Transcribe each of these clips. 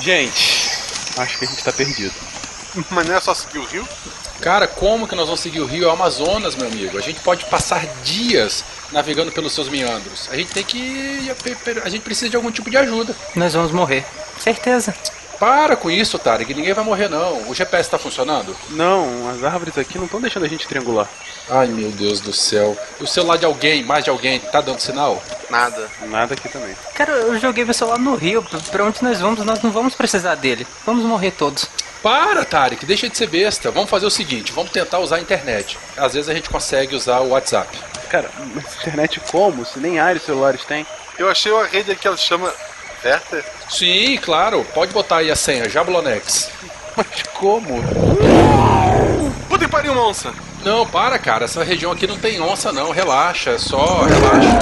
Gente, acho que a gente tá perdido. Mas não é só seguir o rio? Cara, como que nós vamos seguir o rio? É o Amazonas, meu amigo. A gente pode passar dias navegando pelos seus meandros. A gente tem que. A gente precisa de algum tipo de ajuda. Nós vamos morrer. Certeza. Para com isso, Tarek. Ninguém vai morrer, não. O GPS tá funcionando? Não, as árvores aqui não estão deixando a gente triangular. Ai, meu Deus do céu. O celular de alguém, mais de alguém, tá dando sinal? Nada. Nada aqui também. Cara, eu joguei meu celular no rio. Pra onde nós vamos, nós não vamos precisar dele. Vamos morrer todos. Para, Tarek, deixa de ser besta. Vamos fazer o seguinte, vamos tentar usar a internet. Às vezes a gente consegue usar o WhatsApp. Cara, mas internet como? Se nem áreas celulares tem. Eu achei uma rede que ela chama Verter. Sim, claro. Pode botar aí a senha, Jabulonex. Mas como? Puta que pariu, onça! Não, para, cara. Essa região aqui não tem onça, não. Relaxa, é só relaxa.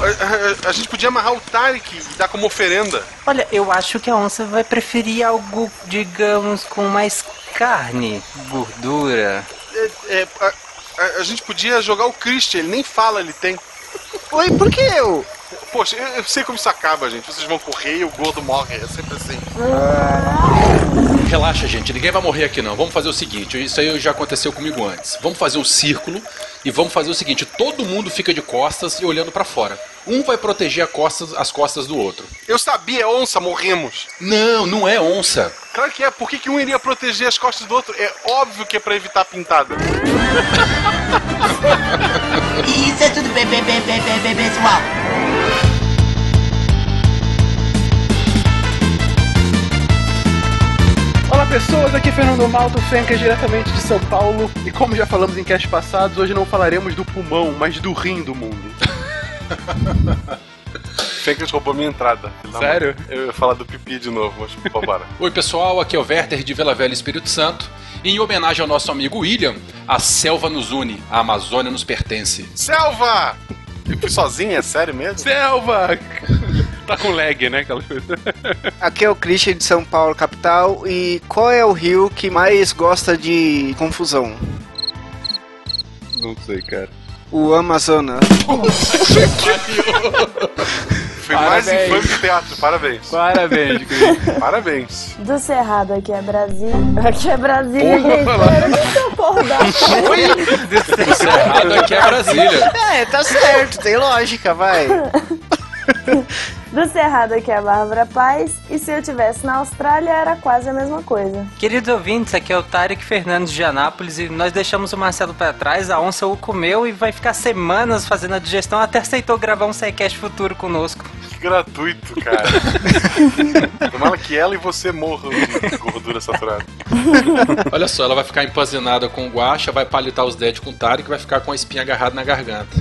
A, a, a, gente podia amarrar o Tarek e dar como oferenda. Olha, eu acho que a onça vai preferir algo, digamos, com mais carne, gordura. É, é, a, a, gente podia jogar o Christian, ele nem fala, ele tem. Oi, por que eu? Poxa, eu, eu, sei como isso acaba, gente. Vocês vão correr e o gordo morre. É sempre assim. Relaxa, gente. Ninguém vai morrer aqui, não. Vamos fazer o seguinte. Isso aí já aconteceu comigo antes. Vamos fazer um círculo e vamos fazer o seguinte. Todo mundo fica de costas e olhando para fora. Um vai proteger costas, as costas do outro. Eu sabia, é onça, morremos. Não, não é onça. Claro que é. Por que, que um iria proteger as costas do outro? É óbvio que é pra evitar pintada. Isso é tudo bem, bem, bem, bem, bem, bem, pessoal. Pessoas, aqui é Fernando Malto, Fencas diretamente de São Paulo. E como já falamos em cast passados, hoje não falaremos do pulmão, mas do rim do mundo. Fencas roubou minha entrada. Sério? Eu ia falar do pipi de novo, mas vambora. Oi pessoal, aqui é o Werther de Vila Velha Espírito Santo. E em homenagem ao nosso amigo William, a selva nos une, a Amazônia nos pertence. Selva! Eu fui sozinho, é sério mesmo? Selva! tá com lag, né? Aquela coisa. Aqui é o Christian de São Paulo, capital. E qual é o rio que mais gosta de confusão? Não sei, cara. O Amazonas. Foi mais infame que teatro, parabéns. Parabéns, Parabéns. Do Cerrado, aqui é Brasil. Aqui é Brasília, gente. Eu porra da Do Cerrado, aqui é Brasília. É, tá certo, tem lógica, vai. Do Cerrado aqui é a Bárbara Paz. E se eu tivesse na Austrália, era quase a mesma coisa. Queridos ouvintes, aqui é o Tarek Fernandes de Anápolis e nós deixamos o Marcelo para trás, a onça o comeu e vai ficar semanas fazendo a digestão até aceitou gravar um sidecast futuro conosco. Que gratuito, cara. Tomara que ela e você morram de gordura saturada. Olha só, ela vai ficar empanzinada com o guacha, vai palitar os dentes com o Tarek e vai ficar com a espinha agarrada na garganta.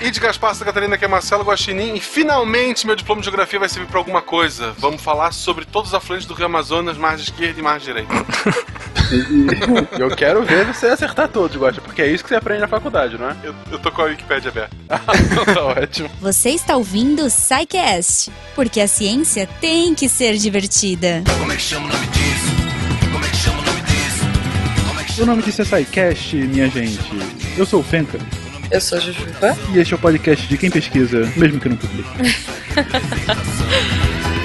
E de Gaspar Santa Catarina, que é Marcelo Guaxinim. E finalmente meu diploma de geografia vai servir para alguma coisa. Vamos falar sobre todos os afluentes do Rio Amazonas, mar esquerda e mar direita. E eu quero ver você acertar todos, Guaxa, porque é isso que você aprende na faculdade, não é? Eu, eu tô com a Wikipédia aberta. tá ótimo. Você está ouvindo o SciCast, porque a ciência tem que ser divertida. Como é que chama o nome disso? Como é que chama o nome disso? Como é que O nome disso é SciCast, minha gente. Eu sou o Fenca. Eu sou a Jujuba. E este é o podcast de quem pesquisa, mesmo que não publique.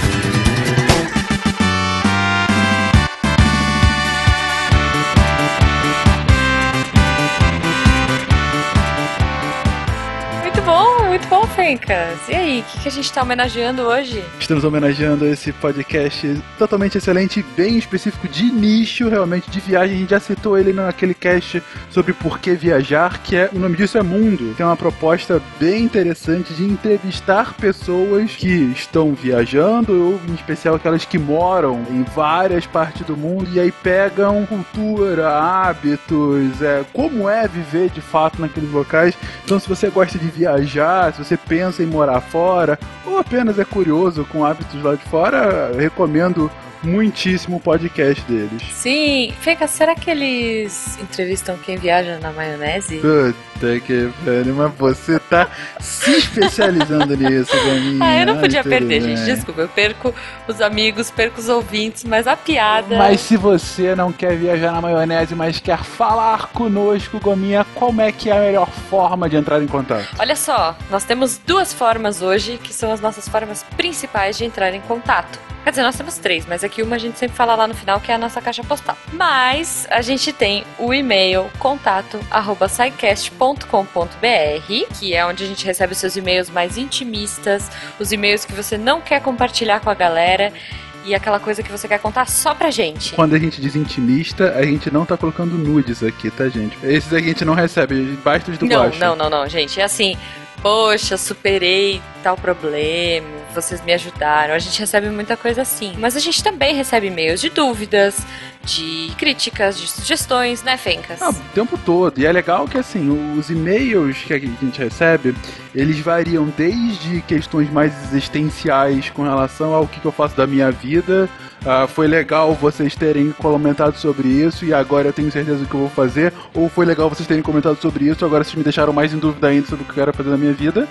Muito bom, muito bom, Fencas. E aí, o que, que a gente tá homenageando hoje? Estamos homenageando esse podcast totalmente excelente, bem específico de nicho, realmente, de viagem. A gente já citou ele naquele cast sobre por que viajar, que é o nome disso é Mundo. Tem uma proposta bem interessante de entrevistar pessoas que estão viajando, ou em especial aquelas que moram em várias partes do mundo e aí pegam cultura, hábitos, é, como é viver de fato naqueles locais. Então, se você gosta de viajar, se você pensa em morar fora, ou apenas é curioso com hábitos lá de fora, recomendo muitíssimo o podcast deles. Sim, Fencas, será que eles entrevistam quem viaja na maionese? Uh, Puta que pariu, mas você tá se especializando nisso, Gaminha. Ah, eu não podia tudo perder, bem. gente. Desculpa, eu perco os amigos, perco os ouvintes, mas a piada. Mas se você não quer viajar na maionese, mas quer falar conosco, Gominha, como é que é a melhor forma de entrar em contato? Olha só, nós temos duas formas hoje, que são as nossas formas principais de entrar em contato. Quer dizer, nós temos três, mas aqui uma a gente sempre fala lá no final, que é a nossa caixa postal. Mas a gente tem o e-mail contato arroba scicast.com.br, que é onde a gente recebe os seus e-mails mais intimistas, os e-mails que você não quer compartilhar com a galera e aquela coisa que você quer contar só pra gente. Quando a gente diz intimista, a gente não tá colocando nudes aqui, tá, gente? Esses a gente não recebe, basta os do Não, baixo. não, não, não, gente. É assim, poxa, superei tal problema, vocês me ajudaram. A gente recebe muita coisa assim. Mas a gente também recebe e-mails de dúvidas, de críticas, de sugestões, né, Fencas? Ah, o tempo todo. E é legal que, assim, os e-mails que a gente recebe, eles variam desde questões mais existenciais com relação ao que, eu faço da minha vida. Ah, foi legal vocês terem comentado sobre isso e agora eu tenho certeza do que eu vou fazer. Ou foi legal vocês terem comentado sobre isso, agora vocês me deixaram mais em dúvida ainda sobre o que eu quero fazer na minha vida.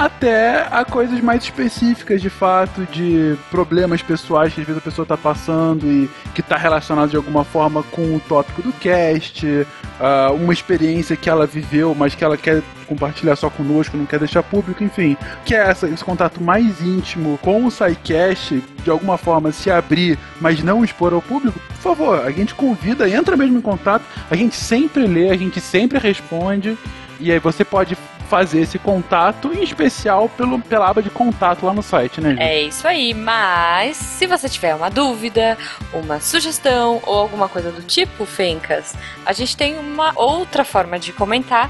Até a coisas mais específicas, de fato, de problemas pessoais que às vezes a pessoa está passando e que está relacionado de alguma forma com o tópico do cast, ah, uma experiência que ela viveu, mas que ela quer compartilhar só conosco, não quer deixar público, enfim. Que é essa, esse contato mais íntimo com o SciCast, de alguma forma se abrir, mas não expor ao público, por favor, a gente convida, entra mesmo em contato, a gente sempre lê, a gente sempre responde, e aí você pode fazer esse contato, em especial pelo, pela aba de contato lá no site, né? É isso aí, mas se você tiver uma dúvida, uma sugestão ou alguma coisa do tipo, Fencas, a gente tem uma outra forma de comentar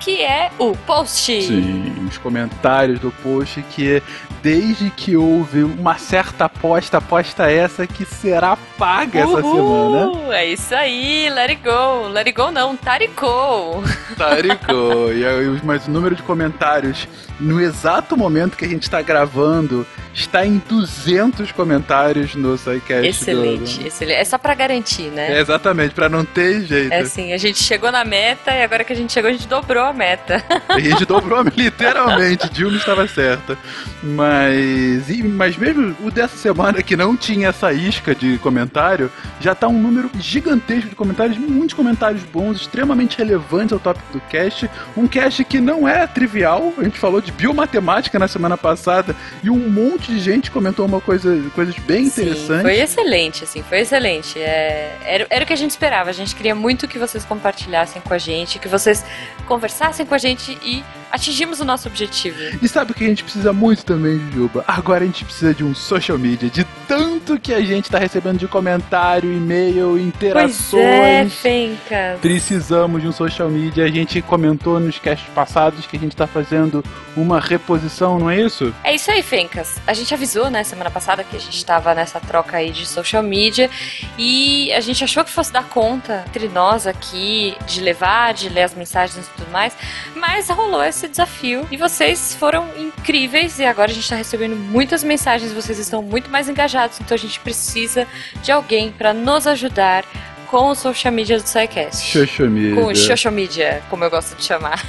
que é o post. Sim, os comentários do post que desde que houve uma certa aposta, aposta essa que será paga essa semana. Uhul, É isso aí, let it go. Let it go não, taricou. Tarico. e aí, mas o número de comentários no exato momento que a gente está gravando está em 200 comentários no SciCast. Excelente, do- excelente. É só pra garantir, né? É, exatamente, pra não ter jeito. É assim, a gente chegou na meta e agora que a gente chegou, a gente dobrou a meta. A gente dobrou literalmente, Dilma estava certa. Mas, e- mas mesmo o dessa semana que não tinha essa isca de comentário, já tá um número gigantesco de comentários, muitos comentários bons, extremamente relevantes ao tópico do cast. Um cast que não é trivial, a gente falou de biomatemática na semana passada e um monte de gente comentou uma coisa, coisas bem interessantes. Foi excelente, assim, foi excelente. É, era, era o que a gente esperava. A gente queria muito que vocês compartilhassem com a gente, que vocês conversassem com a gente e atingimos o nosso objetivo. E sabe o que a gente precisa muito também, Juba? Agora a gente precisa de um social media, de tanto que a gente tá recebendo de comentário, e-mail, interações. Pois é, Fencas. Precisamos de um social media. A gente comentou nos casts passados que a gente tá fazendo uma reposição, não é isso? É isso aí, Fencas. A gente avisou, né, semana passada que a gente tava nessa troca aí de social media e a gente achou que fosse dar conta entre nós aqui de levar, de ler as mensagens e tudo mais, mas rolou esse desafio e vocês foram incríveis e agora a gente tá recebendo muitas mensagens, vocês estão muito mais engajados, então a gente precisa de alguém para nos ajudar com o social media do SciCast. Social media. Com o social media, como eu gosto de chamar.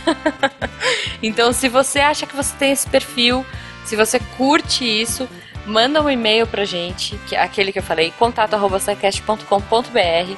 então, se você acha que você tem esse perfil, se você curte isso, manda um e-mail pra gente, que é aquele que eu falei, contato@scicast.com.br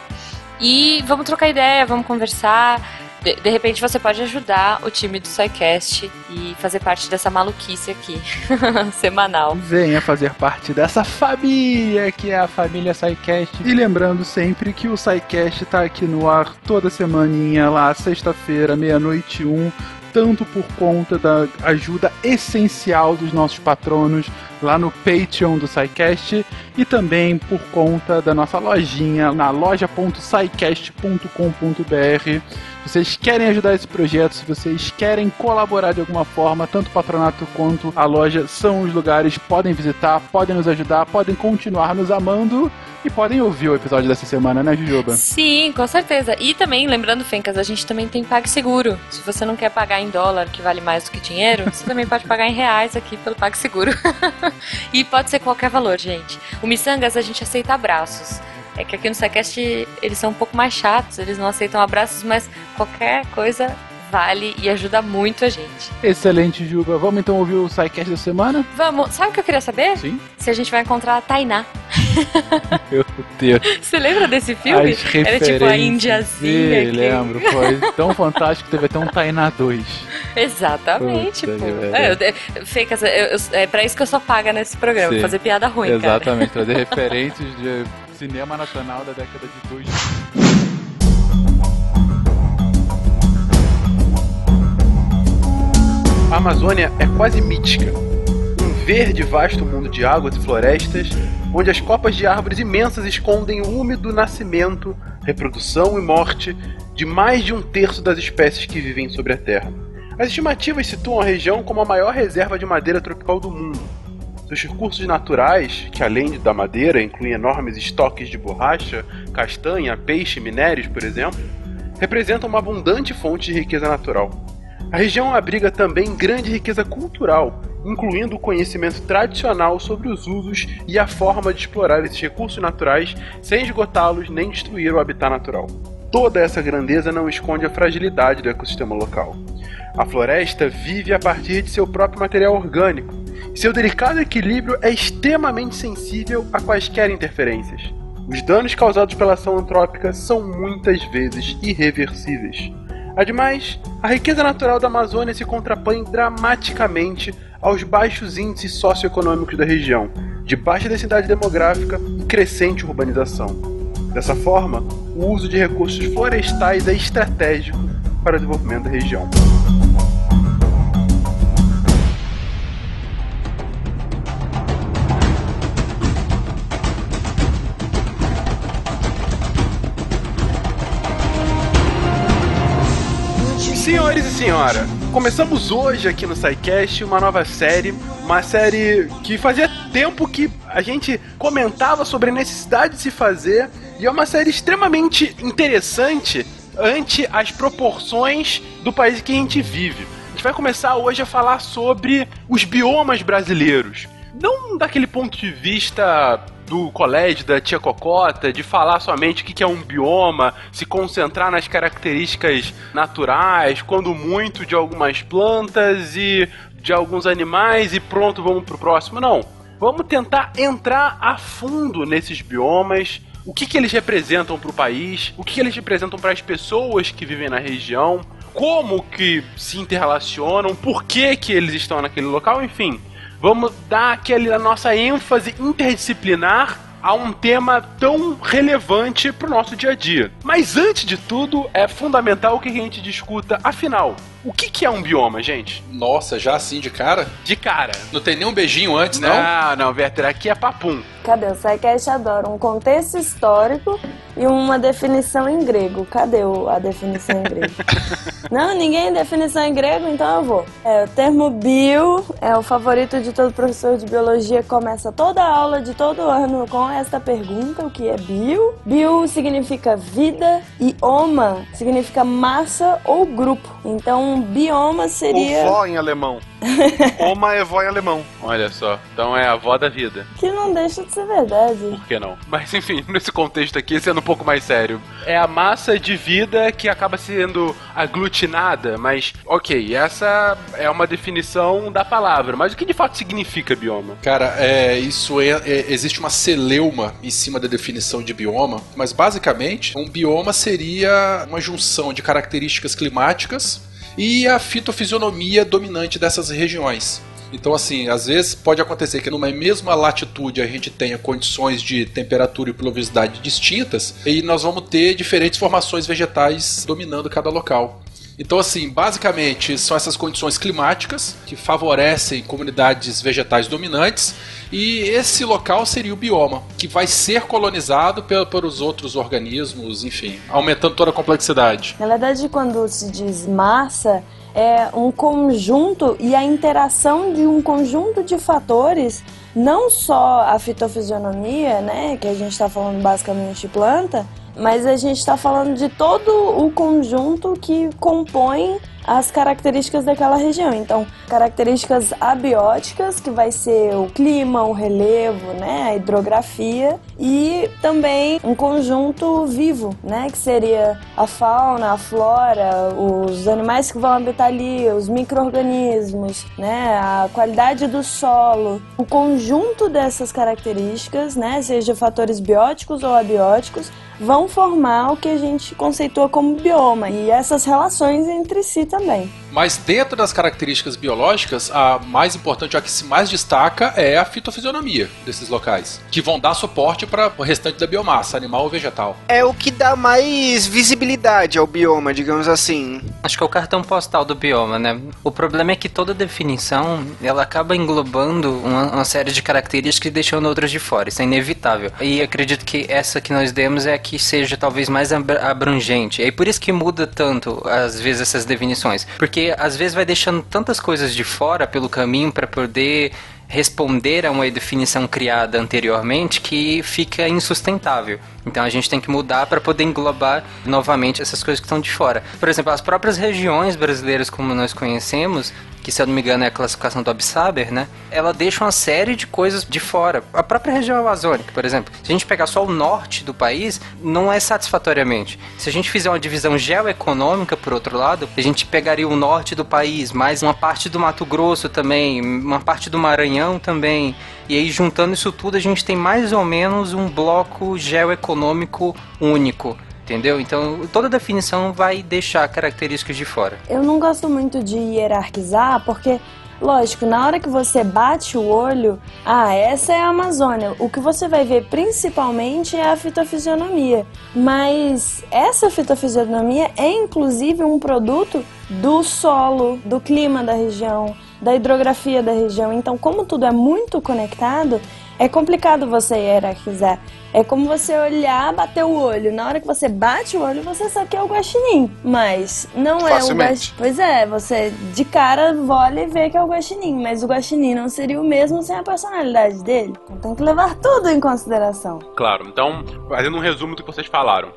e vamos trocar ideia, vamos conversar. De, de repente você pode ajudar o time do SciCast e fazer parte dessa maluquice aqui, semanal. Venha fazer parte dessa família que é a família SciCast. E lembrando sempre que o SciCast tá aqui no ar toda semaninha, lá sexta-feira, meia-noite um, tanto por conta da ajuda essencial dos nossos patronos lá no Patreon do SciCast e também por conta da nossa lojinha na loja.scicast.com.br. Vocês querem ajudar esse projeto, se vocês querem colaborar de alguma forma, tanto o patronato quanto a loja são os lugares, podem visitar, podem nos ajudar, podem continuar nos amando e podem ouvir o episódio dessa semana, né, Jujuba? Sim, com certeza. E também, lembrando, Fencas, a gente também tem PagSeguro. Se você não quer pagar em dólar, que vale mais do que dinheiro, você também pode pagar em reais aqui pelo PagSeguro. e pode ser qualquer valor, gente. O Missangas a gente aceita abraços. É que aqui no SciCast eles são um pouco mais chatos, eles não aceitam abraços, mas qualquer coisa vale e ajuda muito a gente. Excelente, Juba. Vamos então ouvir o SciCast da semana? Vamos, sabe o que eu queria saber? Sim. Se a gente vai encontrar a Tainá. Meu Deus. Você lembra desse filme? As Era tipo a. Indiazinha. Ih, que- lembro. Foi tão fantástico que teve até um Tainá 2. Exatamente, Puta pô. pariu. É, eu, é pra isso que eu sou paga nesse programa, Sim. fazer piada ruim, cara. Exatamente, trazer referências de cinema nacional da década de 2000. A Amazônia é quase mítica. Um verde vasto mundo de águas e florestas, onde as copas de árvores imensas escondem o úmido nascimento, reprodução e morte de mais de um terço das espécies que vivem sobre a Terra. As estimativas situam a região como a maior reserva de madeira tropical do mundo. Seus recursos naturais, que além da madeira incluem enormes estoques de borracha, castanha, peixe e minérios, por exemplo, representam uma abundante fonte de riqueza natural. A região abriga também grande riqueza cultural, incluindo o conhecimento tradicional sobre os usos e a forma de explorar esses recursos naturais sem esgotá-los nem destruir o habitat natural. Toda essa grandeza não esconde a fragilidade do ecossistema local. A floresta vive a partir de seu próprio material orgânico, e seu delicado equilíbrio é extremamente sensível a quaisquer interferências. Os danos causados pela ação antrópica são muitas vezes irreversíveis. Ademais, a riqueza natural da Amazônia se contrapõe dramaticamente aos baixos índices socioeconômicos da região, de baixa densidade demográfica e crescente urbanização. Dessa forma, o uso de recursos florestais é estratégico para o desenvolvimento da região. Senhores e senhora, começamos hoje aqui no SciCast uma nova série, uma série que fazia tempo que a gente comentava sobre a necessidade de se fazer, e é uma série extremamente interessante ante as proporções do país que a gente vive. A gente vai começar hoje a falar sobre os biomas brasileiros. Não daquele ponto de vista do colégio da tia Cocota, de falar somente o que é um bioma, se concentrar nas características naturais, quando muito de algumas plantas e de alguns animais e pronto, vamos pro próximo. Não. Vamos tentar entrar a fundo nesses biomas, o que, que eles representam para o país, o que, que eles representam para as pessoas que vivem na região, como que se interrelacionam, por que, que eles estão naquele local, enfim. Vamos dar aquela nossa ênfase interdisciplinar a um tema tão relevante para o nosso dia a dia. Mas antes de tudo, é fundamental que a gente discuta, afinal, o que, que é um bioma, gente? Nossa, já assim de cara? De cara. Não tem nenhum beijinho antes, não? Não, não, Werther, aqui é papum. Cadê? O SciCast adora um contexto histórico e uma definição em grego. Cadê o- a definição em grego? Não, ninguém definição em grego, então eu vou. É, o termo bio é o favorito de todo professor de biologia. Começa toda a aula de todo ano com esta pergunta: o que é bio? Bio significa vida e oma significa massa ou grupo. Então, um bioma seria. Vó em alemão. Oma é vó em alemão. Olha só, então é a avó da vida. Que não deixa de ser verdade. Por que não? Mas enfim, nesse contexto aqui, sendo um pouco mais sério, é a massa de vida que acaba sendo aglutinada, mas ok, essa é uma definição da palavra, mas o que de fato significa bioma? Cara, é, isso é, é- existe uma celeuma em cima da definição de bioma, mas basicamente um bioma seria uma junção de características climáticas e a fitofisionomia dominante dessas regiões. Então, assim, às vezes pode acontecer que numa mesma latitude a gente tenha condições de temperatura e pluviosidade distintas e nós vamos ter diferentes formações vegetais dominando cada local. Então, assim, basicamente são essas condições climáticas que favorecem comunidades vegetais dominantes e esse local seria o bioma, que vai ser colonizado pe- pelos outros organismos, enfim, aumentando toda a complexidade. Na verdade, quando se diz massa, é um conjunto e a interação de um conjunto de fatores, não só a fitofisionomia, né, que a gente está falando basicamente de planta, mas a gente está falando de todo o conjunto que compõe as características daquela região. Então, características abióticas, que vai ser o clima, o relevo, né, a hidrografia, e também um conjunto vivo, né, que seria a fauna, a flora, os animais que vão habitar ali, os micro-organismos, né, a qualidade do solo. O conjunto dessas características, né, seja fatores bióticos ou abióticos, vão formar o que a gente conceitua como bioma e essas relações entre si também. Mas dentro das características biológicas, a mais importante, a que se mais destaca é a fitofisionomia desses locais, que vão dar suporte para o restante da biomassa, animal ou vegetal. É o que dá mais visibilidade ao bioma, digamos assim. Acho que é o cartão postal do bioma, né? O problema é que toda definição, ela acaba englobando uma, uma série de características e deixando outras de fora. Isso é inevitável. E acredito que essa que nós demos é a que seja talvez mais abra- abrangente. É por isso que muda tanto, às vezes, essas definições. Porque às vezes vai deixando tantas coisas de fora pelo caminho para poder responder a uma definição criada anteriormente que fica insustentável. Então a gente tem que mudar para poder englobar novamente essas coisas que estão de fora. Por exemplo, as próprias regiões brasileiras como nós conhecemos, que se eu não me engano é a classificação do Absaber, né? Ela deixa uma série de coisas de fora. A própria região amazônica, por exemplo. Se a gente pegar só o norte do país, não é satisfatoriamente. Se a gente fizer uma divisão geoeconômica, por outro lado, a gente pegaria o norte do país, mais uma parte do Mato Grosso também, uma parte do Maranhão também. E aí, juntando isso tudo, a gente tem mais ou menos um bloco geoeconômico único. Entendeu? Então, toda definição vai deixar características de fora. Eu não gosto muito de hierarquizar, porque, lógico, na hora que você bate o olho, ah, essa é a Amazônia. O que você vai ver principalmente é a fitofisionomia. Mas essa fitofisionomia é inclusive um produto do solo, do clima da região, da hidrografia da região. Então, como tudo é muito conectado, é complicado você hierarquizar. É como você olhar, bater o olho. Na hora que você bate o olho, você sabe que é o guaxinim. Mas não é o Facilmente. guaxinim. Pois é, você de cara olha e vê que é o guaxinim. Mas o guaxinim não seria o mesmo sem a personalidade dele. Então tem que levar tudo em consideração. Claro, então, fazendo um resumo do que vocês falaram.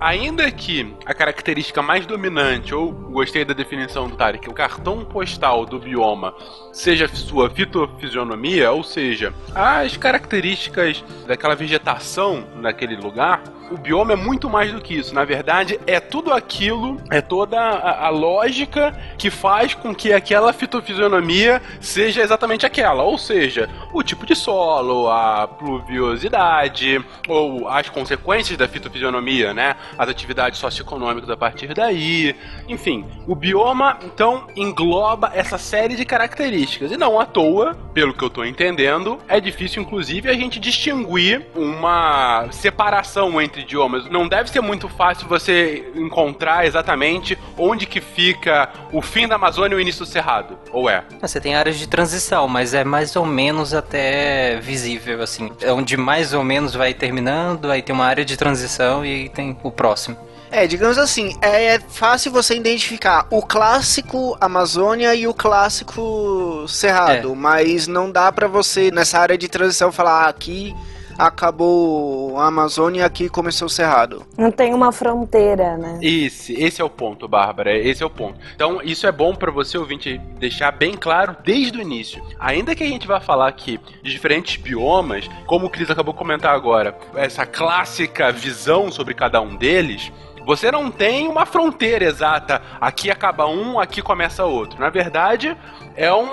Ainda que a característica mais dominante, ou gostei da definição do Tarek, o cartão postal do bioma seja sua fitofisionomia, ou seja, as características daquela vegetação naquele lugar, o bioma é muito mais do que isso. Na verdade, é tudo aquilo, é toda a, a lógica que faz com que aquela fitofisionomia seja exatamente aquela. Ou seja, o tipo de solo, a pluviosidade, ou as consequências da fitofisionomia, né? As atividades socioeconômicas a partir daí. Enfim, o bioma, então, engloba essa série de características. E não à toa, pelo que eu tô entendendo, é difícil, inclusive, a gente distinguir uma separação entre idiomas. Não deve ser muito fácil você encontrar exatamente onde que fica o fim da Amazônia e o início do Cerrado. Ou é? Você tem áreas de transição, mas é mais ou menos até visível, assim. É onde mais ou menos vai terminando, aí tem uma área de transição e aí tem o próximo. É, digamos assim, é fácil você identificar o clássico Amazônia e o clássico Cerrado, mas não dá pra você, nessa área de transição, falar ah, aqui acabou a Amazônia e aqui começou o Cerrado. Não tem uma fronteira, né? Esse, esse é o ponto, Bárbara. Esse é o ponto. Então, isso é bom pra você, ouvinte, deixar bem claro desde o início. Ainda que a gente vá falar aqui de diferentes biomas, como o Cris acabou de comentar agora, essa clássica visão sobre cada um deles, você não tem uma fronteira exata. Aqui acaba um, aqui começa outro. Na verdade, é um,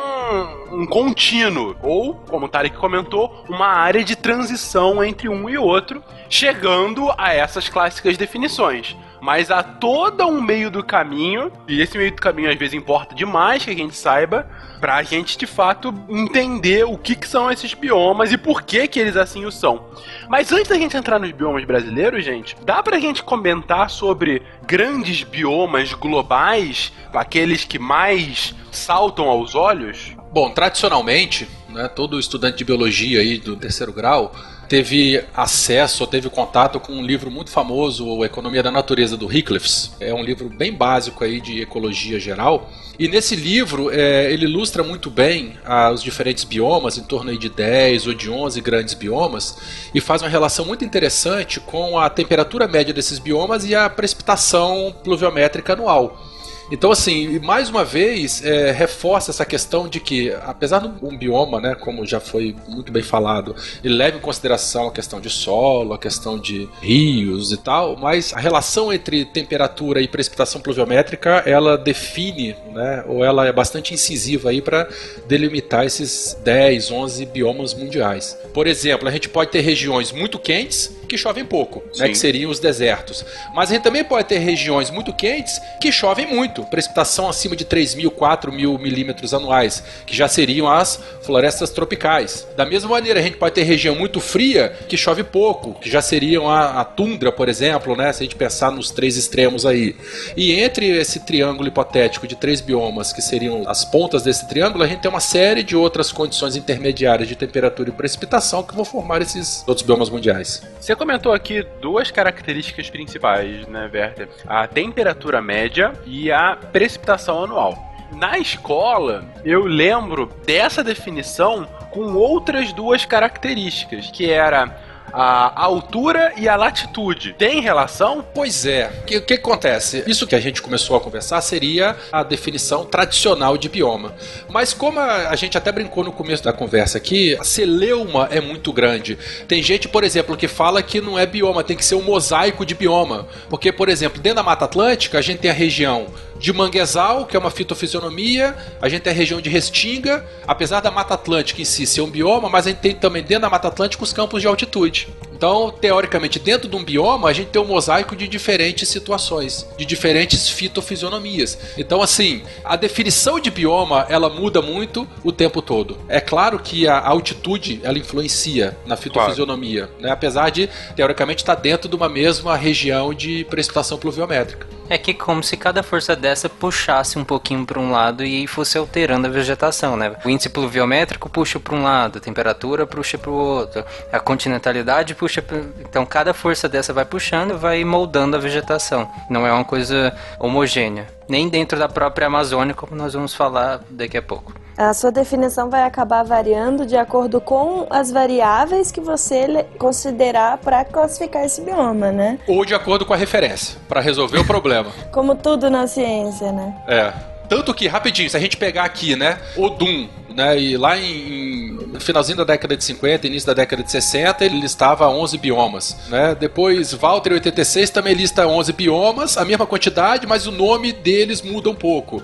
um contínuo, ou, como o Tarek comentou, uma área de transição entre um e outro, chegando a essas clássicas definições. Mas há todo um meio do caminho, e esse meio do caminho às vezes importa demais que a gente saiba, pra gente de fato entender o que, que são esses biomas e por que, que eles assim o são. Mas antes da gente entrar nos biomas brasileiros, gente, dá pra gente comentar sobre grandes biomas globais, aqueles que mais saltam aos olhos? Bom, tradicionalmente, né, todo estudante de biologia aí do terceiro grau teve acesso ou teve contato com um livro muito famoso, o Economia da Natureza, do Hickliffs. É um livro bem básico aí de ecologia geral. E nesse livro é, ele ilustra muito bem ah, os diferentes biomas, em torno de 10 ou de 11 grandes biomas, e faz uma relação muito interessante com a temperatura média desses biomas e a precipitação pluviométrica anual. Então, assim, mais uma vez, é, reforça essa questão de que, apesar de um bioma, né, como já foi muito bem falado, ele leva em consideração a questão de solo, a questão de rios e tal, mas a relação entre temperatura e precipitação pluviométrica, ela define, né, ou ela é bastante incisiva aí para delimitar esses 10, 11 biomas mundiais. Por exemplo, a gente pode ter regiões muito quentes que chovem pouco, né, que seriam os desertos. Mas a gente também pode ter regiões muito quentes que chovem muito, precipitação acima de 3 mil, 4 mil milímetros anuais, que já seriam as florestas tropicais. Da mesma maneira, a gente pode ter região muito fria que chove pouco, que já seriam a, a tundra, por exemplo, né, se a gente pensar nos três extremos aí. E entre esse triângulo hipotético de três biomas, que seriam as pontas desse triângulo, a gente tem uma série de outras condições intermediárias de temperatura e precipitação que vão formar esses outros biomas mundiais. Você comentou aqui duas características principais, né, Werther? A temperatura média e a precipitação anual. Na escola, eu lembro dessa definição com outras duas características, que era a altura e a latitude. Tem relação? Pois é. O que, que acontece? Isso que a gente começou a conversar seria a definição tradicional de bioma. Mas como a, a gente até brincou no começo da conversa aqui, a celeuma é muito grande. Tem gente, por exemplo, que fala que não é bioma, tem que ser um mosaico de bioma. Porque, por exemplo, dentro da Mata Atlântica, a gente tem a região de manguezal, que é uma fitofisionomia, a gente tem a região de restinga, apesar da Mata Atlântica em si ser um bioma, mas a gente tem também dentro da Mata Atlântica os campos de altitude. much. Então, teoricamente, dentro de um bioma, a gente tem um mosaico de diferentes situações, de diferentes fitofisionomias. Então, assim, a definição de bioma, ela muda muito o tempo todo. É claro que a altitude, ela influencia na fitofisionomia, né? apesar de, teoricamente, estar dentro de uma mesma região de precipitação pluviométrica. É que como se cada força dessa puxasse um pouquinho para um lado e fosse alterando a vegetação, né? O índice pluviométrico puxa para um lado, a temperatura puxa para o outro, a continentalidade puxa pra... então cada força dessa vai puxando, e vai moldando a vegetação. Não é uma coisa homogênea, nem dentro da própria Amazônia, como nós vamos falar daqui a pouco. A sua definição vai acabar variando de acordo com as variáveis que você considerar para classificar esse bioma, né? Ou de acordo com a referência, para resolver o problema. Como tudo na ciência, né? É. Tanto que, rapidinho, se a gente pegar aqui, né, Odum, né, e lá em, no finalzinho da década de 50, início da década de 60, ele listava 11 biomas, né? Depois, Walter, em 86, também lista 11 biomas, a mesma quantidade, mas o nome deles muda um pouco.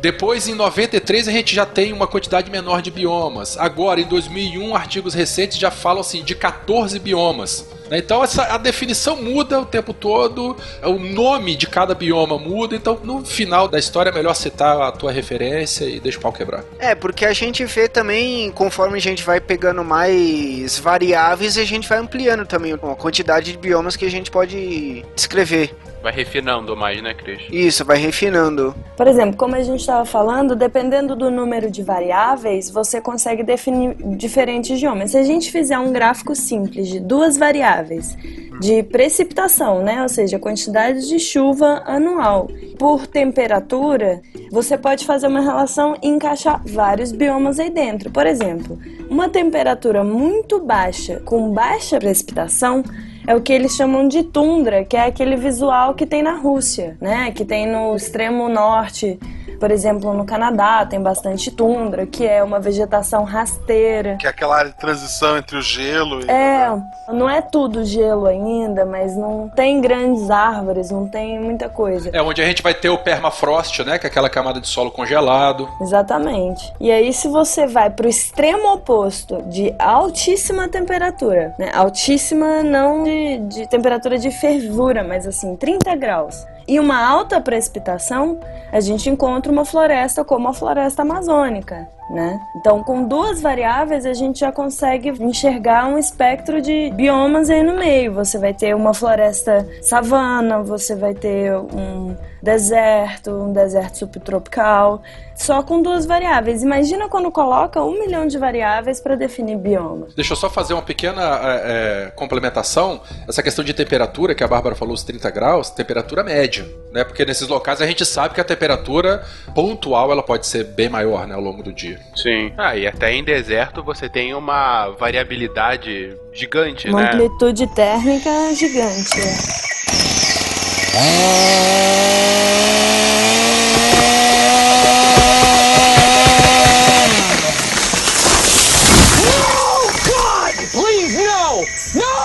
Depois, em 93, a gente já tem uma quantidade menor de biomas. Agora, em 2001, artigos recentes já falam assim de 14 biomas. Né? Então essa, a definição muda o tempo todo, o nome de cada bioma muda, então no final da história é melhor citar a tua referência e deixa o pau quebrar. É, porque a gente vê também, conforme a gente vai pegando mais variáveis, a gente vai ampliando também a quantidade de biomas que a gente pode descrever. Vai refinando mais, né, Cris? Isso, vai refinando. Por exemplo, como a gente estava falando, dependendo do número de variáveis, você consegue definir diferentes biomas. Se a gente fizer um gráfico simples de duas variáveis, de precipitação, né, ou seja, a quantidade de chuva anual, por temperatura, você pode fazer uma relação e encaixar vários biomas aí dentro. Por exemplo, uma temperatura muito baixa com baixa precipitação é o que eles chamam de tundra, que é aquele visual que tem na Rússia, né? Que tem no extremo norte, por exemplo, no Canadá tem bastante tundra, que é uma vegetação rasteira. Que é aquela área de transição entre o gelo e. É, não é tudo gelo ainda, mas não tem grandes árvores, não tem muita coisa. É onde a gente vai ter o permafrost, né, que é aquela camada de solo congelado. Exatamente. E aí, se você vai para o extremo oposto de altíssima temperatura, né? Altíssima não de, de temperatura de fervura, mas assim, 30 graus. E uma alta precipitação, a gente encontra uma floresta como a floresta amazônica, né? Então, com duas variáveis, a gente já consegue enxergar um espectro de biomas aí no meio. Você vai ter uma floresta savana, você vai ter um deserto, um deserto subtropical, só com duas variáveis. Imagina quando coloca um milhão de variáveis para definir bioma. Deixa eu só fazer uma pequena é, é, complementação. Essa questão de temperatura, que a Bárbara falou, os 30 graus, temperatura média. Né? Porque nesses locais a gente sabe que a temperatura pontual ela pode ser bem maior né, ao longo do dia. Sim. Ah, e até em deserto você tem uma variabilidade gigante, Uma né? amplitude térmica gigante.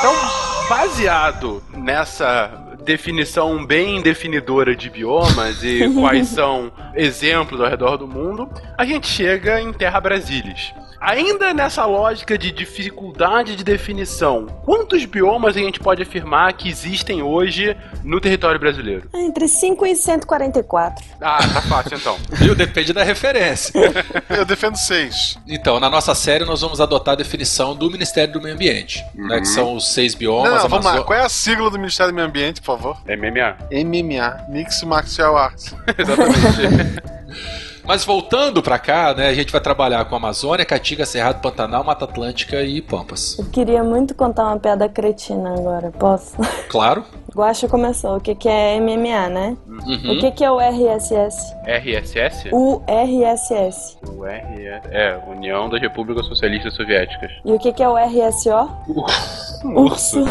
Então, baseado nessa definição bem definidora de biomas e quais são exemplos ao redor do mundo, a gente chega em Terra Brasilis. Ainda nessa lógica de dificuldade de definição, quantos biomas a gente pode afirmar que existem hoje no território brasileiro? Entre 5 e 144. Ah, tá fácil então. Viu? Depende da referência. Eu defendo seis. Então, na nossa série, nós vamos adotar a definição do Ministério do Meio Ambiente, né, que são os seis biomas. Não, não, vamos Amazo- lá. Qual é a sigla do Ministério do Meio Ambiente, por favor? MMA. MMA. Mix Martial Arts. Exatamente. Mas voltando pra cá, né, a gente vai trabalhar com Amazônia, Caatinga, Cerrado, Pantanal, Mata Atlântica e Pampas. Eu queria muito contar uma piada cretina agora, posso? Claro. Guacha começou. O que, que é MMA, né? Uhum. O que, que é o RSS? RSS? O RSS. O RS. É, União das Repúblicas Socialistas Soviéticas. E o que, que é o RSO? Urso.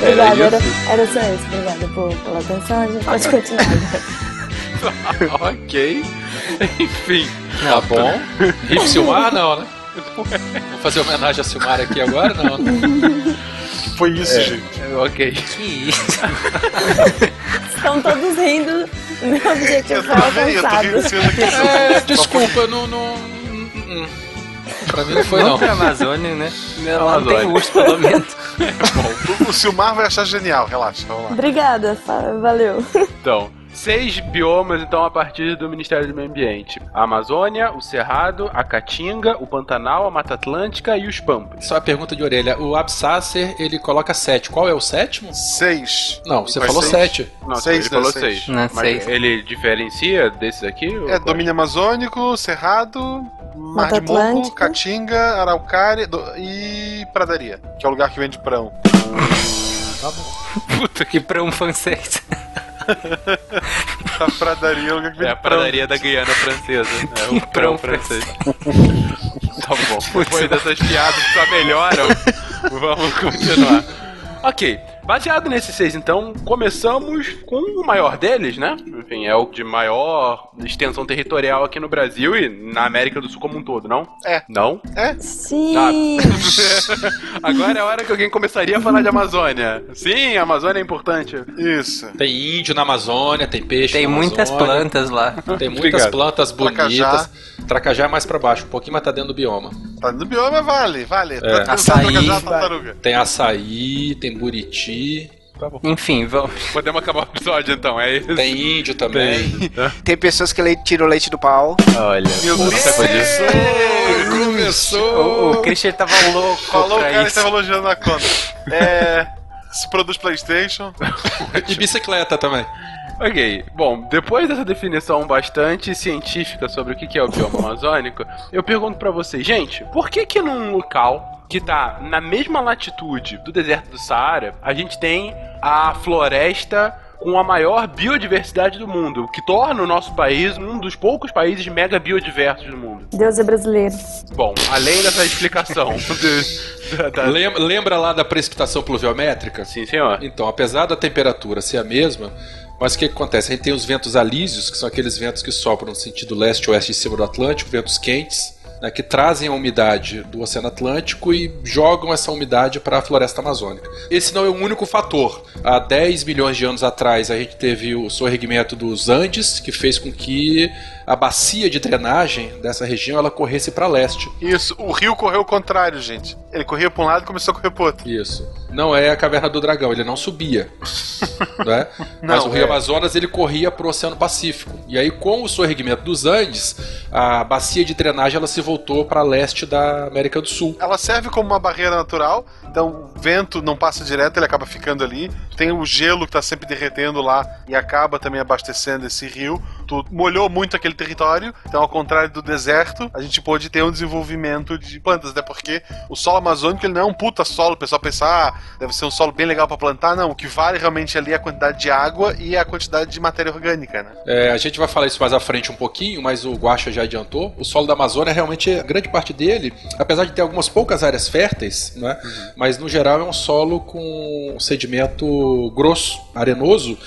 Obrigada, Era era, isso? era só isso. Obrigada pela atenção. A gente pode continuar. ok. Enfim. Tá bom. Hip Silmar, não, né? Vou fazer homenagem a Silmar aqui agora, não. né? Foi isso, É, gente. Ok. Que isso? Estão todos rindo. Meu objetivo Eu foi também, eu tô aqui. É, desculpa, não. não... Pra mim não foi, não. Pra Amazônia, né? Lá não tem urso, pelo menos. Bom, o- Silmar vai achar genial, relaxa, vamos lá. Obrigada, valeu. Então, seis biomas então a partir do Ministério do Meio Ambiente: a Amazônia, o Cerrado, a Caatinga, o Pantanal, a Mata Atlântica e os Pampas. Só a pergunta de orelha. O Absasser, ele coloca sete. Qual é o sétimo? Seis. Não, você Vai falou seis. sete. Não, Seis, ele né? falou Seis. seis. Não, Mas seis. ele diferencia desses aqui? É qual? domínio amazônico, cerrado, Mar Mata de Morro, Atlântica. Caatinga, Araucária do- e Pradaria, que é o lugar que vende prão. Puta que um francês. A Pradaria é o lugar que É a pradaria da Guiana Francesa. É o Prão prão francês. tá bom. Depois dessas piadas que só melhoram, vamos continuar. Ok. Baseado nesses seis, então, começamos com o maior deles, né? Enfim, é o de maior extensão territorial aqui no Brasil e na América do Sul como um todo, não? É. Não? Sim. Agora é a hora que alguém começaria a falar de Amazônia. Sim, a Amazônia é importante. Isso. Tem índio na Amazônia, tem peixe Tem na muitas Amazônia, plantas lá. Tem muitas Obrigado. plantas Tracajá. bonitas. Tracajá é mais pra baixo, um pouquinho, mas tá dentro do bioma. Tá no bioma, vale, vale. Tá É. pensando Açaí. Tem açaí, tem buriti, Enfim, vamos. Podemos acabar o episódio então, é isso? tem índio também. Tem pessoas que le- tiram leite do pau. Olha, Meu Deus. Começou! O, o Christian tava louco Falou o cara que isso. tava elogiando a conta. É. Se produz Playstation. E bicicleta também. Ok, bom, depois dessa definição bastante científica sobre o que que é o bioma amazônico, eu pergunto pra vocês, gente, por que que num local que tá na mesma latitude do deserto do Saara, a gente tem a floresta com a maior biodiversidade do mundo, o que torna o nosso país um dos poucos países mega biodiversos do mundo? Deus é brasileiro. Bom, além dessa explicação de- da- da- Lem- Lembra lá da precipitação pluviométrica? Sim, senhor. Então, apesar da temperatura ser a mesma, mas o que, acontece? A gente tem os ventos alísios, que são aqueles ventos que sopram no sentido leste-oeste em cima do Atlântico, ventos quentes, né, que trazem a umidade do Oceano Atlântico e jogam essa umidade para a floresta amazônica. Esse não é o único fator. Há 10 milhões de anos atrás, a gente teve o sorregimento dos Andes, que fez com que a bacia de drenagem dessa região ela corresse para leste. Isso, o rio correu o contrário, gente. Ele corria pra um lado e começou a correr pro outro. Isso. Não é a caverna do dragão, ele não subia. né? Mas Não, o Rio é. Amazonas ele corria para o Oceano Pacífico. E aí, com o sorregimento dos Andes, a bacia de drenagem ela se voltou para leste da América do Sul. Ela serve como uma barreira natural, então o vento não passa direto, ele acaba ficando ali. Tem o gelo que tá sempre derretendo lá e acaba também abastecendo esse rio. Tu molhou muito aquele território, então ao contrário do deserto, a gente pôde ter um desenvolvimento de plantas, até porque o solo amazônico ele não é um puta solo, o pessoal pensa, ah, deve ser um solo bem legal para plantar. Não, o que vale realmente ali é a quantidade de água e a quantidade de matéria orgânica, né? É, a gente vai falar isso mais à frente um pouquinho, mas o Guaxa já adiantou. O solo da Amazônia, realmente, a grande parte dele, apesar de ter algumas poucas áreas férteis, né, mas no geral é um solo com sedimento grosso, arenoso,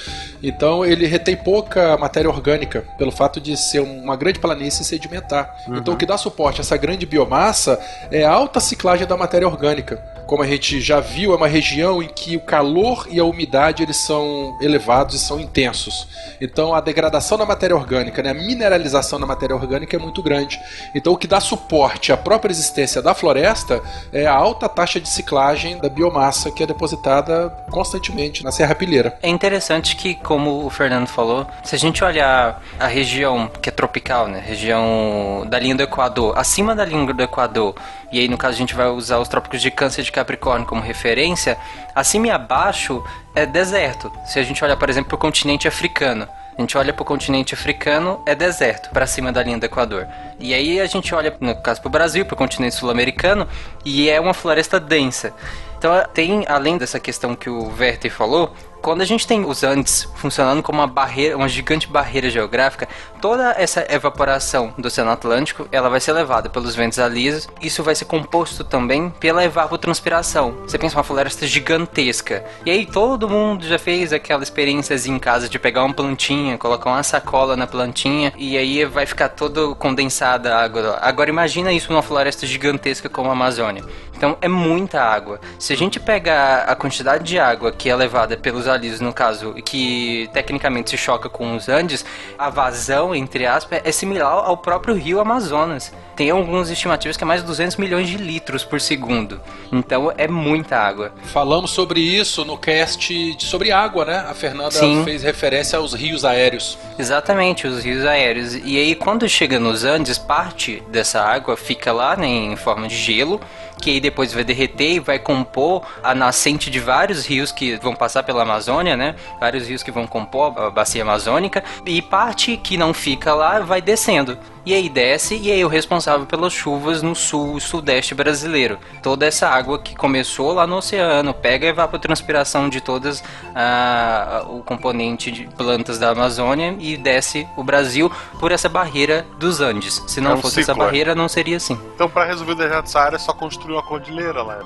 então ele retém pouca matéria orgânica, pelo fato de ser uma grande planície sedimentar. Então o que dá suporte a essa grande biomassa é a alta ciclagem da matéria orgânica. Como a gente já viu, é uma região em que o calor e a umidade eles são elevados e são intensos. Então a degradação da matéria orgânica, né, a mineralização da matéria orgânica é muito grande. Então o que dá suporte à própria existência da floresta é a alta taxa de ciclagem da biomassa que é depositada constantemente na Serra Pilheira. É interessante que, como o Fernando falou, se a gente olhar a região que é tropical, né, região da linha do Equador, acima da linha do Equador, e aí no caso a gente vai usar os trópicos de Câncer de Capricórnio como referência, acima e abaixo é deserto. Se a gente olhar, por exemplo, para o continente africano, a gente olha para o continente africano, é deserto, para cima da linha do Equador. E aí a gente olha, no caso, para o Brasil, para o continente sul-americano, e é uma floresta densa. Então tem, além dessa questão que o Werther falou, quando a gente tem os Andes funcionando como uma barreira, uma gigante barreira geográfica, toda essa evaporação do Oceano Atlântico, ela vai ser levada pelos ventos alisos. Isso vai ser composto também pela evapotranspiração. Você pensa uma floresta gigantesca. E aí todo mundo já fez aquela experiência em casa de pegar uma plantinha, colocar uma sacola na plantinha e aí vai ficar todo condensada a água. Agora imagina isso numa floresta gigantesca como a Amazônia. Então é muita água. Se a gente pega a quantidade de água que é levada pelos alisos, no caso, que tecnicamente se choca com os Andes, a vazão, entre aspas, é similar ao próprio rio Amazonas. Tem algumas estimativas que é mais de 200 milhões de litros por segundo. Então é muita água. Falamos sobre isso no cast sobre água, né? A Fernanda Sim. fez referência aos rios aéreos. Exatamente, os rios aéreos. E aí, quando chega nos Andes, parte dessa água fica lá né, em forma de gelo, que aí depois vai derreter e vai compor a nascente de vários rios que vão passar pela Amazônia, né? Vários rios que vão compor a bacia amazônica. E parte que não fica lá vai descendo. E aí desce, e aí é o responsável pelas chuvas no sul e sudeste brasileiro. Toda essa água que começou lá no oceano, pega a evapotranspiração de todas ah, o componente de plantas da Amazônia e desce o Brasil por essa barreira dos Andes. Se não É um fosse essa ciclo, é. barreira, não seria assim. Então, pra resolver o deserto do Saara, é só construir uma cordilheira lá. né?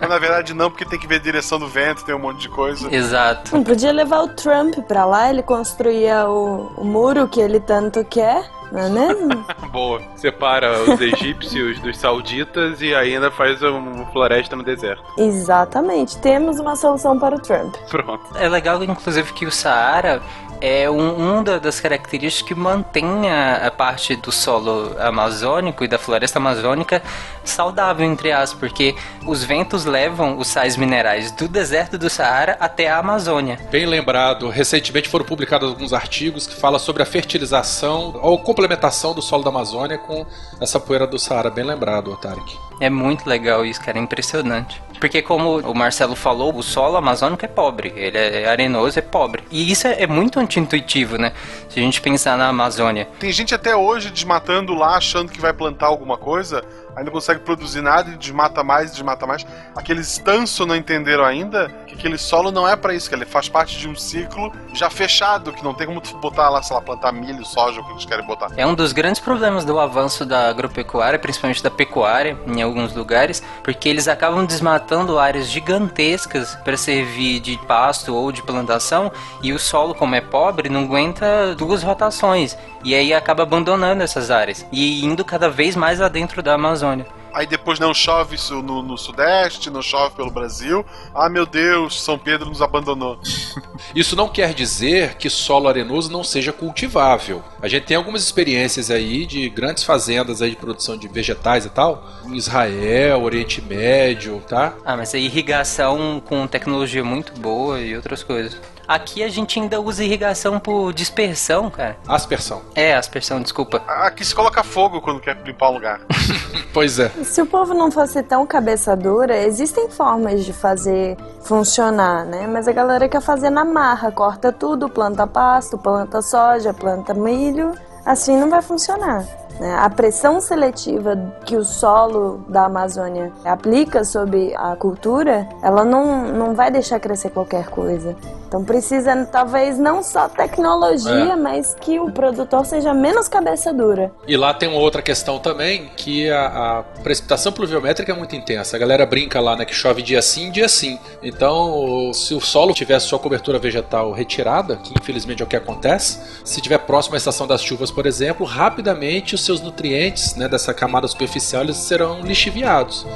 Mas, na verdade, não, porque tem que ver a direção do vento, tem um monte de coisa. Exato. Não podia levar o Trump pra lá, ele construía o, o muro que ele tanto quer, não é mesmo? Boa. Separa os egípcios dos sauditas e ainda faz uma floresta no deserto. Exatamente. Temos uma solução para o Trump. Pronto. É legal, inclusive, que o Saara é um, um da- das características que mantém a, a parte do solo amazônico e da floresta amazônica saudável, entre aspas, porque os ventos levam os sais minerais do deserto do Saara até a Amazônia. Bem lembrado, recentemente foram publicados alguns artigos que falam sobre a fertilização ou complementação do solo da Amazônia com essa poeira do Saara. Bem lembrado, Tarek. É muito legal isso, cara, é impressionante. Porque como o Marcelo falou, o solo amazônico é pobre, ele é arenoso, é pobre. E isso é, é muito anti-intuitivo, né? Se a gente pensar na Amazônia. Tem gente até hoje desmatando lá, achando que vai plantar alguma coisa, não consegue produzir nada e desmata mais, desmata mais. Aqueles estanço não entenderam ainda aquele solo não é pra isso, que ele faz parte de um ciclo já fechado, que não tem como botar lá, sei lá, plantar milho, soja, o que eles querem botar. É um dos grandes problemas do avanço da agropecuária, principalmente da pecuária, em alguns lugares, porque eles acabam desmatando áreas gigantescas para servir de pasto ou de plantação, e o solo, como é pobre, não aguenta duas rotações, e aí acaba abandonando essas áreas e indo cada vez mais adentro da Amazônia. Aí depois não chove isso no, no Sudeste, não chove pelo Brasil. Ah, meu Deus, São Pedro nos abandonou. Isso não quer dizer que solo arenoso não seja cultivável. A gente tem algumas experiências aí de grandes fazendas aí de produção de vegetais e tal, em Israel, Oriente Médio, tá? Ah, mas é irrigação com tecnologia muito boa e outras coisas. Aqui a gente ainda usa irrigação por dispersão, cara. Aspersão. É, aspersão, desculpa. Aqui se coloca fogo quando quer limpar um lugar. Pois é. Se o povo não fosse tão cabeça dura, existem formas de fazer funcionar, né? Mas a galera quer fazer na marra, corta tudo, planta pasto, planta soja, planta milho, assim não vai funcionar. Né? A pressão seletiva que o solo da Amazônia aplica sobre a cultura, ela não, não vai deixar crescer qualquer coisa. Então precisa talvez não só tecnologia, É. mas que o produtor seja menos cabeça dura. E lá tem uma outra questão também, que a, a precipitação pluviométrica é muito intensa. A galera brinca lá, né, que chove dia sim, dia sim. Então, se o solo tivesse sua cobertura vegetal retirada, que infelizmente é o que acontece, se tiver próximo à estação das chuvas, por exemplo, rapidamente seus nutrientes, né, dessa camada superficial, eles serão lixiviados.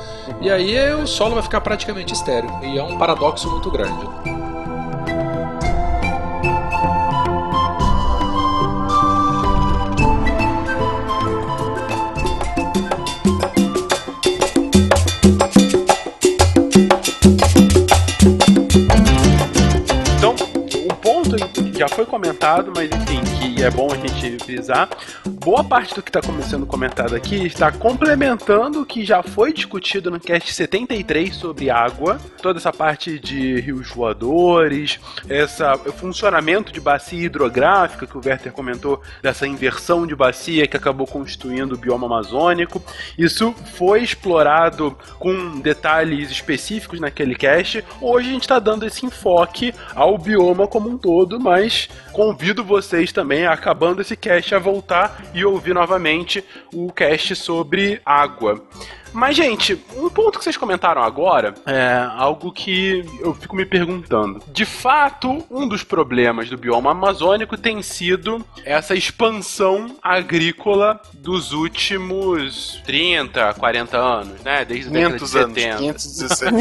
E aí o solo vai ficar praticamente estéril. E é um paradoxo muito grande. Então, ponto que já foi comentado, mas enfim, que é bom a gente frisar, boa parte do que está sendo comentado aqui está complementando o que já foi discutido no cast 73 sobre água, toda essa parte de rios voadores, essa, o funcionamento de bacia hidrográfica que o Werther comentou, dessa inversão de bacia que acabou constituindo o bioma amazônico. Isso foi explorado com detalhes específicos naquele cast. Hoje a gente está dando esse enfoque ao bioma como um todo, mas convido vocês também, acabando esse cast, a voltar e ouvir novamente o cast sobre água. Mas, gente, um ponto que vocês comentaram agora é algo que eu fico me perguntando. De fato, um dos problemas do bioma amazônico tem sido essa expansão agrícola dos últimos 30, 40 anos, né? Desde a década de 500 anos, 70. 517.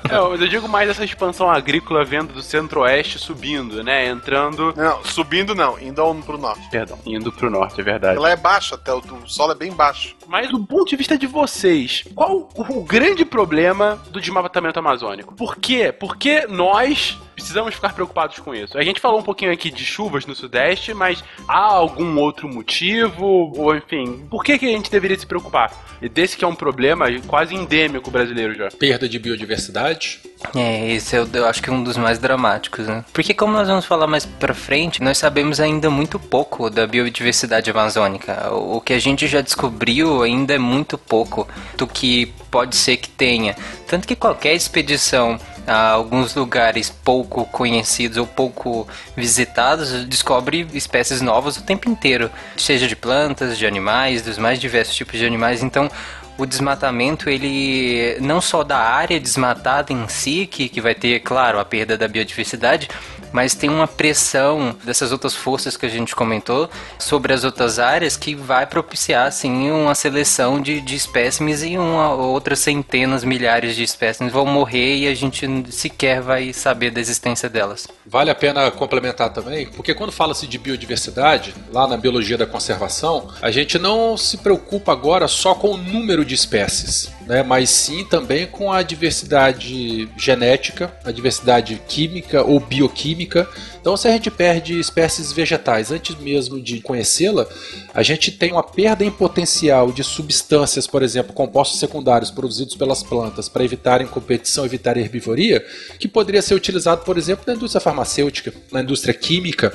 É, eu digo mais essa expansão agrícola vendo do centro-oeste subindo, né? Entrando. Não, subindo não, indo ao- pro norte. Perdão, indo pro norte, é verdade. Ela é baixa até, o, o solo é bem baixo. Mas do ponto de vista de vocês, qual o, grande problema do desmatamento amazônico? Por quê? Por que nós precisamos ficar preocupados com isso? A gente falou um pouquinho aqui de chuvas no sudeste, mas há algum outro motivo? Ou enfim, por que, que a gente deveria se preocupar? E desse que é um problema quase endêmico brasileiro já. Perda de biodiversidade. É, esse eu, eu acho que é um dos mais dramáticos, né? Porque como nós vamos falar mais pra frente, nós sabemos ainda muito pouco da biodiversidade amazônica. O, o que a gente já descobriu ainda é muito pouco do que pode ser que tenha. Tanto que qualquer expedição a alguns lugares pouco conhecidos ou pouco visitados descobre espécies novas o tempo inteiro, seja de plantas, de animais, dos mais diversos tipos de animais. Então, o desmatamento, ele não só da área desmatada em si, que, que vai ter, claro, a perda da biodiversidade, mas tem uma pressão dessas outras forças que a gente comentou sobre as outras áreas que vai propiciar, assim, uma seleção de, de espécimes e uma, outras centenas, milhares de espécimes vão morrer e a gente sequer vai saber da existência delas. Vale a pena complementar também, porque quando fala-se de biodiversidade, lá na biologia da conservação, a gente não se preocupa agora só com o número de espécies, né, mas sim também com a diversidade genética, a diversidade química ou bioquímica. Então, se a gente perde espécies vegetais antes mesmo de conhecê-la, a gente tem uma perda em potencial de substâncias, por exemplo, compostos secundários produzidos pelas plantas para evitarem competição, evitar herbivoria, que poderia ser utilizado, por exemplo, na indústria farmacêutica, na indústria química.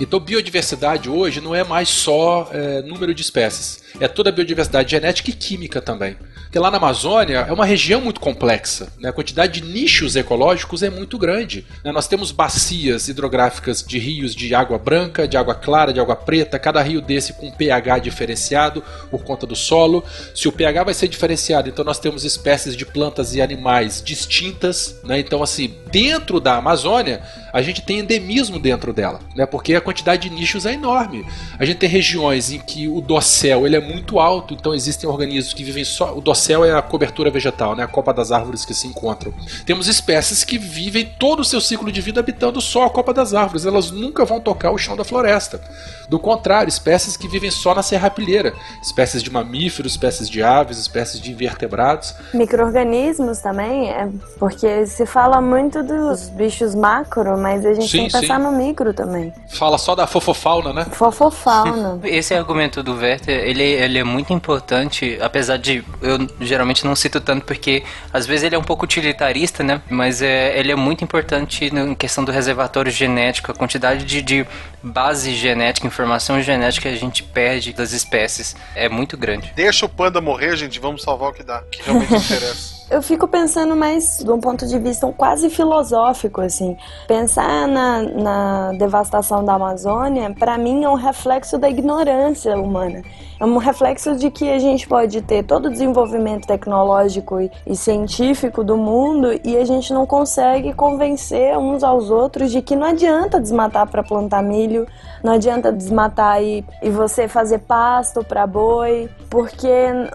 Então, biodiversidade hoje não é mais só é, número de espécies, é toda a biodiversidade genética e química também. Porque lá na Amazônia é uma região muito complexa, né? a quantidade de nichos ecológicos é muito grande. né? Nós temos bacias hidrográficas de rios de água branca, de água clara, de água preta, cada rio desse com pH diferenciado por conta do solo. Se o pH vai ser diferenciado, então nós temos espécies de plantas e animais distintas. Né? Então, assim, dentro da Amazônia, a gente tem endemismo dentro dela, né? porque a quantidade de nichos é enorme. A gente tem regiões em que o dossel ele é muito alto, então existem organismos que vivem só. O dossel é a cobertura vegetal, né? a copa das árvores que se encontram. Temos espécies que vivem todo o seu ciclo de vida habitando só a copa das árvores, elas nunca vão tocar o chão da floresta. Do contrário, espécies que vivem só na serrapilheira, espécies de mamíferos, espécies de aves, espécies de invertebrados. Micro-organismos também, é porque se fala muito dos bichos macro, mas a gente Sim, tem que pensar sim. no micro também. Fala só da fofofauna, né? Fofofauna. Esse argumento do Werther, ele, ele é muito importante, apesar de eu geralmente não cito tanto porque às vezes ele é um pouco utilitarista, né? Mas é, ele é muito importante em questão do reservatório genético, a quantidade de, de base genética, informação genética que a gente perde das espécies é muito grande. Deixa o panda morrer, gente, vamos salvar o que dá, que realmente interessa. Eu fico pensando mais de um ponto de vista quase filosófico, assim. Pensar na, na devastação da Amazônia, para mim, é um reflexo da ignorância humana. É um reflexo de que a gente pode ter todo o desenvolvimento tecnológico e, e científico do mundo e a gente não consegue convencer uns aos outros de que não adianta desmatar para plantar milho, não adianta desmatar e, e você fazer pasto para boi, porque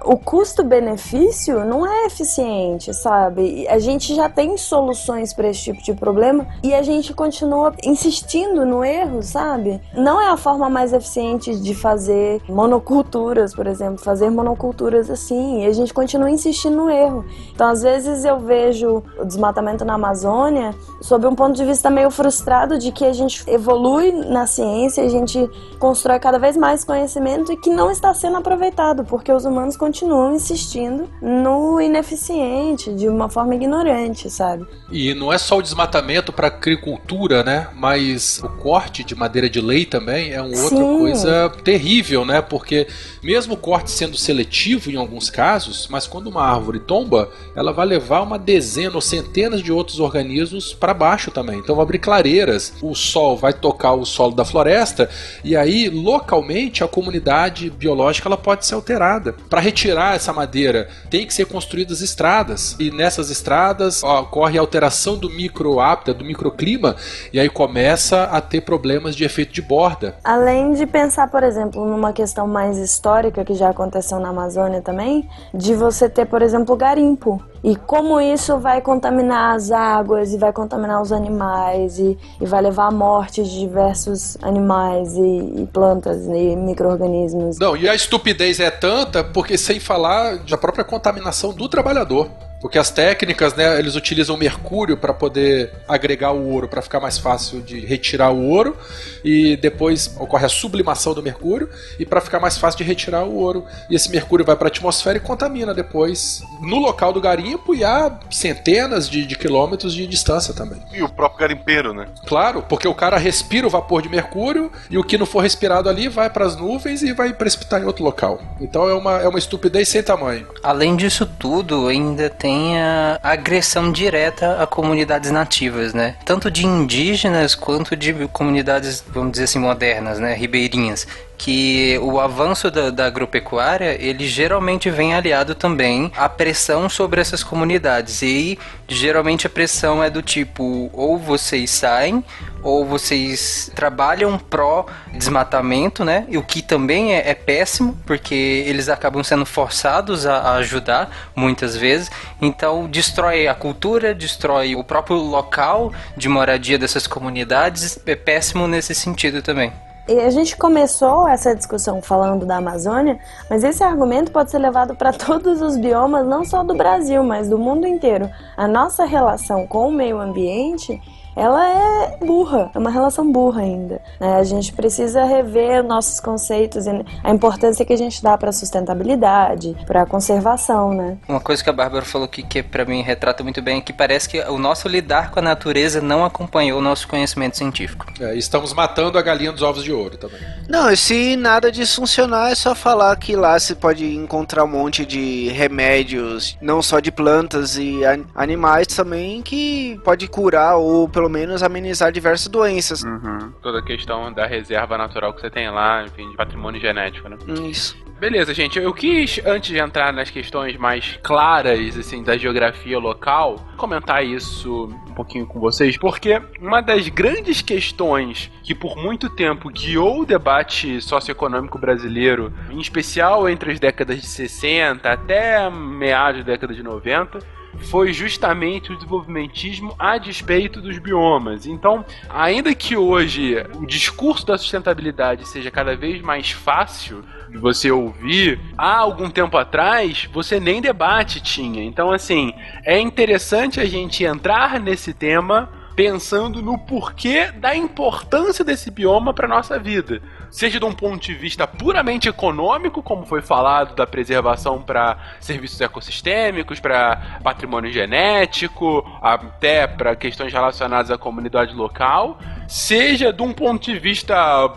o custo-benefício não é eficiente, sabe? A gente já tem soluções para esse tipo de problema e a gente continua insistindo no erro, sabe? Não é a forma mais eficiente de fazer monoculturas, por exemplo, fazer monoculturas assim, e a gente continua insistindo no erro. Então, às vezes eu vejo o desmatamento na Amazônia sob um ponto de vista meio frustrado de que a gente evolui na ciência, a gente constrói cada vez mais conhecimento e que não está sendo aproveitado, porque os humanos continuam insistindo no ineficiente, de uma forma ignorante, sabe? E não é só o desmatamento para agricultura, né? Mas o corte de madeira de lei também é uma outra Sim. coisa terrível, né? Porque mesmo o corte sendo seletivo em alguns casos, mas quando uma árvore tomba, ela vai levar uma dezena ou centenas de outros organismos para baixo também. Então vai abrir clareiras, o sol vai tocar o solo da floresta e aí localmente a comunidade biológica ela pode ser alterada. Para retirar essa madeira, tem que ser construídas estradas e nessas estradas ocorre alteração do microhábitat, do microclima e aí começa a ter problemas de efeito de borda. Além de pensar, por exemplo, numa questão mais histórica que já aconteceu na Amazônia também, de você ter, por exemplo, garimpo. E como isso vai contaminar as águas e vai contaminar os animais e, e vai levar à morte de diversos animais e, e plantas e micro-organismos. Não, e a estupidez é tanta porque sem falar da própria contaminação do trabalhador. Porque as técnicas, né, eles utilizam mercúrio para poder agregar o ouro, para ficar mais fácil de retirar o ouro, e depois ocorre a sublimação do mercúrio, e para ficar mais fácil de retirar o ouro. E esse mercúrio vai para a atmosfera e contamina depois no local do garimpo e a centenas de, de quilômetros de distância também. E o próprio garimpeiro, né? Claro, porque o cara respira o vapor de mercúrio e o que não for respirado ali vai para as nuvens e vai precipitar em outro local. Então é uma, é uma estupidez sem tamanho. Além disso tudo, ainda tem a agressão direta a comunidades nativas, né? Tanto de indígenas quanto de comunidades, vamos dizer assim, modernas, né? Ribeirinhas. Que o avanço da, da agropecuária, ele geralmente vem aliado também à pressão sobre essas comunidades. E geralmente a pressão é do tipo, ou vocês saem, ou vocês trabalham pró desmatamento, né? E o que também é, é péssimo, porque eles acabam sendo forçados a, a ajudar muitas vezes. Então destrói a cultura, destrói o próprio local de moradia dessas comunidades. É péssimo nesse sentido também. E a gente começou essa discussão falando da Amazônia, mas esse argumento pode ser levado para todos os biomas, não só do Brasil, mas do mundo inteiro. A nossa relação com o meio ambiente ela é burra, é uma relação burra ainda. Né? A gente precisa rever nossos conceitos e a importância que a gente dá para a sustentabilidade, para a conservação, né? Uma coisa que a Bárbara falou que, que para mim retrata muito bem é que parece que o nosso lidar com a natureza não acompanhou o nosso conhecimento científico. É, estamos matando a galinha dos ovos de ouro também. Não, e se nada disso funcionar, é só falar que lá se pode encontrar um monte de remédios, não só de plantas e an animais também, que pode curar ou pelo menos amenizar diversas doenças. Uhum. Toda a questão da reserva natural que você tem lá, enfim, de patrimônio genético, né? Isso. Beleza, gente. Eu quis, antes de entrar nas questões mais claras, assim, da geografia local, comentar isso um pouquinho com vocês, porque uma das grandes questões que por muito tempo guiou o debate socioeconômico brasileiro, em especial entre as décadas de 60 até meados da década de 90, foi justamente o desenvolvimentismo a despeito dos biomas. Então, ainda que hoje o discurso da sustentabilidade seja cada vez mais fácil de você ouvir, há algum tempo atrás você nem debate tinha. Então, assim, é interessante a gente entrar nesse tema pensando no porquê da importância desse bioma para nossa vida. Seja de um ponto de vista puramente econômico, como foi falado, da preservação para serviços ecossistêmicos, para patrimônio genético, até para questões relacionadas à comunidade local, seja de um ponto de vista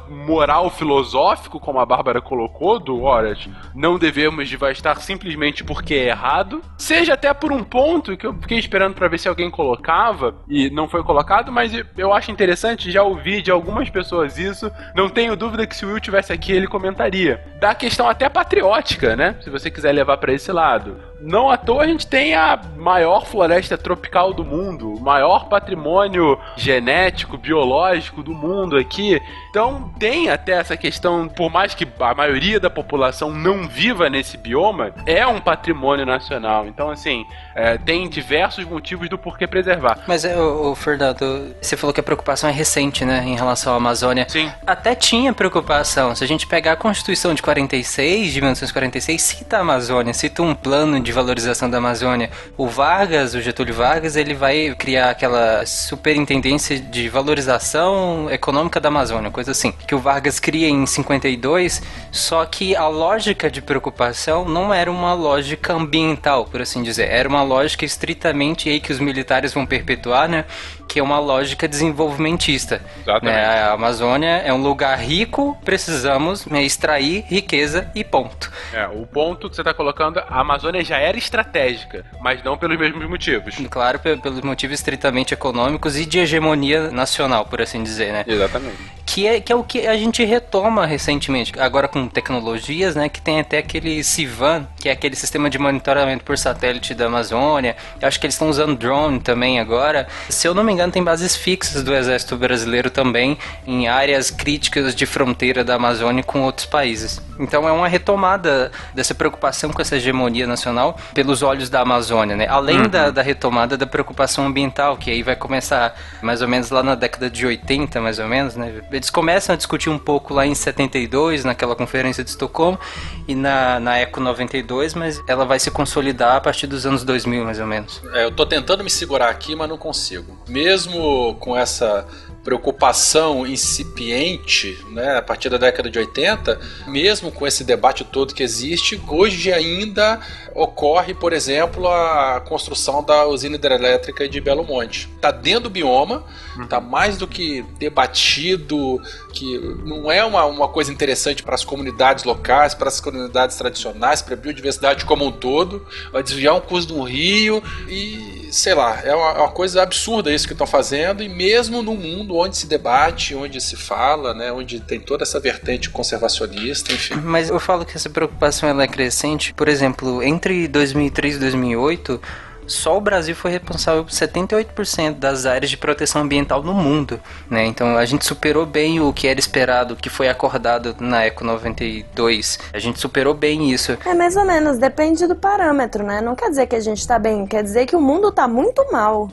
moral filosófico, como a Bárbara colocou, do horas, não devemos devastar simplesmente porque é errado, seja até por um ponto que eu fiquei esperando para ver se alguém colocava e não foi colocado, mas eu acho interessante, já ouvi de algumas pessoas isso, não tenho dúvida que se o Will tivesse aqui ele comentaria. Da questão até patriótica, né? Se você quiser levar para esse lado. Não à toa a gente tem a maior floresta tropical do mundo, o maior patrimônio genético, biológico do mundo aqui. Então tem até essa questão, por mais que a maioria da população não viva nesse bioma, é um patrimônio nacional. Então, assim, é, tem diversos motivos do porquê preservar. Mas, o, Fernando, você falou que a preocupação é recente, né, em relação à Amazônia. Sim. Até tinha preocupação. Se a gente pegar a Constituição de 46, de 1946, cita a Amazônia, cita um plano de valorização da Amazônia. O Vargas, o Getúlio Vargas, ele vai criar aquela superintendência de valorização econômica da Amazônia, coisa assim, que o Vargas cria em 52, só que a lógica de preocupação não era uma lógica ambiental, por assim dizer, era uma lógica estritamente aí que os militares vão perpetuar, né? Que é uma lógica desenvolvimentista. Exatamente. Né? A Amazônia é um lugar rico, precisamos né, extrair riqueza e ponto. É, o ponto que você está colocando, a Amazônia já era estratégica, mas não pelos mesmos motivos. Claro, pe- pelos motivos estritamente econômicos e de hegemonia nacional, por assim dizer, né? Exatamente. Que é, que é o que a gente retoma recentemente, agora com tecnologias, né? Que tem até aquele CIVAN, que é aquele sistema de monitoramento por satélite da Amazônia. Eu acho que eles estão usando drone também agora. Se eu não me engano, tem bases fixas do Exército Brasileiro também em áreas críticas de fronteira da Amazônia com outros países. Então é uma retomada dessa preocupação com essa hegemonia nacional pelos olhos da Amazônia, né? Além da, da retomada da preocupação ambiental, que aí vai começar mais ou menos lá na década de 80, mais ou menos, né? Eles começam a discutir um pouco lá em 72, naquela conferência de Estocolmo, e na, na Eco 92, mas ela vai se consolidar a partir dos anos 2000, mais ou menos. É, eu tô tentando me segurar aqui, mas não consigo. Mesmo com essa preocupação incipiente, né, a partir da década de 80, mesmo com esse debate todo que existe, hoje ainda ocorre, por exemplo, a construção da usina hidrelétrica de Belo Monte. Está dentro do bioma, está mais do que debatido, que não é uma, uma coisa interessante para as comunidades locais, para as comunidades tradicionais, para a biodiversidade como um todo, vai desviar um curso de um rio e, sei lá, é uma, é uma coisa absurda isso que estão fazendo, e mesmo num mundo onde se debate, onde se fala, né, onde tem toda essa vertente conservacionista, enfim. Mas eu falo que essa preocupação ela é crescente. Por exemplo, entre 2003 e 2008, só o Brasil foi responsável por 78% das áreas de proteção ambiental no mundo, né? Então a gente superou bem o que era esperado, o que foi acordado na Eco 92. A gente superou bem isso. É mais ou menos, depende do parâmetro, né? Não quer dizer que a gente tá bem, quer dizer que o mundo tá muito mal.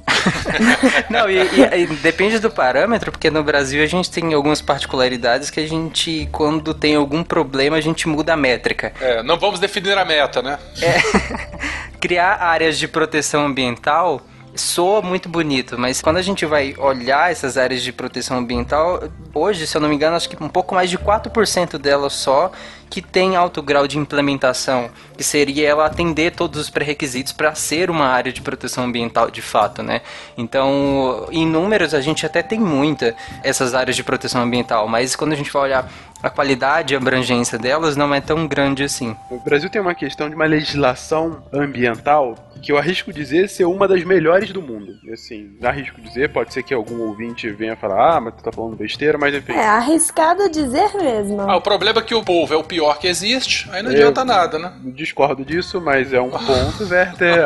Não, e, e- e depende do parâmetro, porque no Brasil a gente tem algumas particularidades que a gente, quando tem algum problema, a gente muda a métrica. É, não vamos definir a meta, né? criar áreas de proteção ambiental soa muito bonito, mas quando a gente vai olhar essas áreas de proteção ambiental, hoje, se eu não me engano, acho que um pouco mais de 4% delas só que tem alto grau de implementação, que seria ela atender todos os pré-requisitos para ser uma área de proteção ambiental de fato, né? Então, em números a gente até tem muita essas áreas de proteção ambiental, mas quando a gente vai olhar a qualidade e a abrangência delas não é tão grande assim. O Brasil tem uma questão de uma legislação ambiental que eu arrisco dizer ser uma das melhores do mundo. Assim, arrisco dizer, pode ser que algum ouvinte venha falar, ah, mas tu tá falando besteira, mas enfim. É arriscado dizer mesmo. Ah, o problema é que o povo é o pior que existe, aí não Eu adianta nada, né? Discordo disso, mas é um ponto, Werther.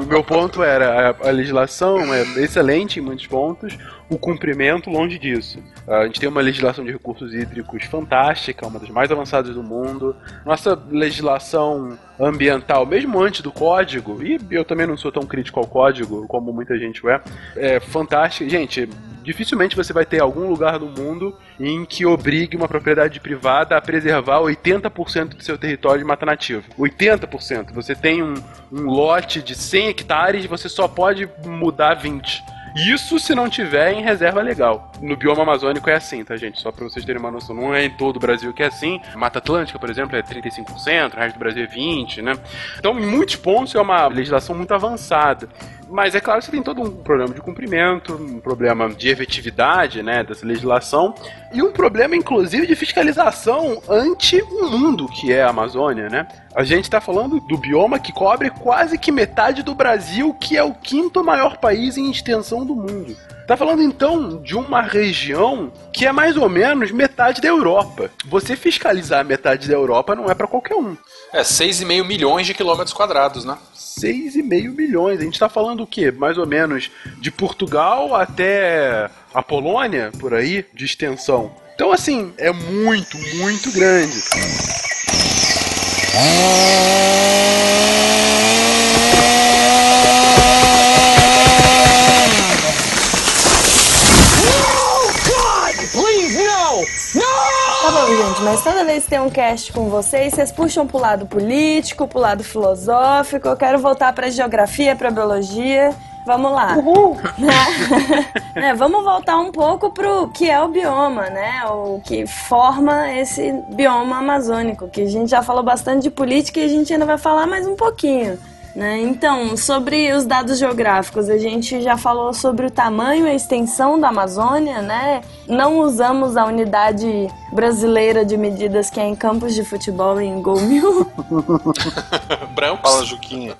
O meu ponto era a, a legislação é excelente em muitos pontos, o cumprimento longe disso. A gente tem uma legislação de recursos hídricos fantástica, uma das mais avançadas do mundo. Nossa legislação ambiental, mesmo antes do código, e eu também não sou tão crítico ao código como muita gente é, é fantástica. Gente, dificilmente você vai ter algum lugar no mundo em que obrigue uma propriedade privada a preservar 80% do seu território de mata nativa. 80%. Você tem um, um lote de 100 hectares, você só pode mudar 20. Isso se não tiver em reserva legal. no bioma amazônico é assim, tá, gente? Só pra vocês terem uma noção. Não é em todo o Brasil que é assim. Mata Atlântica, por exemplo, é 35%, o resto do Brasil é 20%, né? Então, em muitos pontos, é uma legislação muito avançada. Mas é claro que você tem todo um problema de cumprimento, um problema de efetividade, né, dessa legislação, e um problema, inclusive, de fiscalização ante o mundo que é a Amazônia, né? A gente tá falando do bioma que cobre quase que metade do Brasil, que é o quinto maior país em extensão do mundo. Tá falando então de uma região que é mais ou menos metade da Europa. Você fiscalizar metade da Europa não é para qualquer um. É 6,5 milhões de quilômetros quadrados, né? 6,5 milhões. A gente tá falando o quê? Mais ou menos de Portugal até a Polônia, por aí, de extensão. Então, assim, é muito, muito grande. Gente, mas toda vez que tem um cast com vocês, vocês puxam pro lado político, pro lado filosófico. Eu quero voltar pra geografia, pra biologia. Vamos lá. Uhul. né, vamos voltar um pouco pro que é o bioma, né? O que forma esse bioma amazônico, que a gente já falou bastante de política e a gente ainda vai falar mais um pouquinho. Né? Então, sobre os dados geográficos, a gente já falou sobre o tamanho e a extensão da Amazônia, né? Não usamos a unidade brasileira de medidas que é em campos de futebol em gol mil. Brancos. Fala, Juquinha.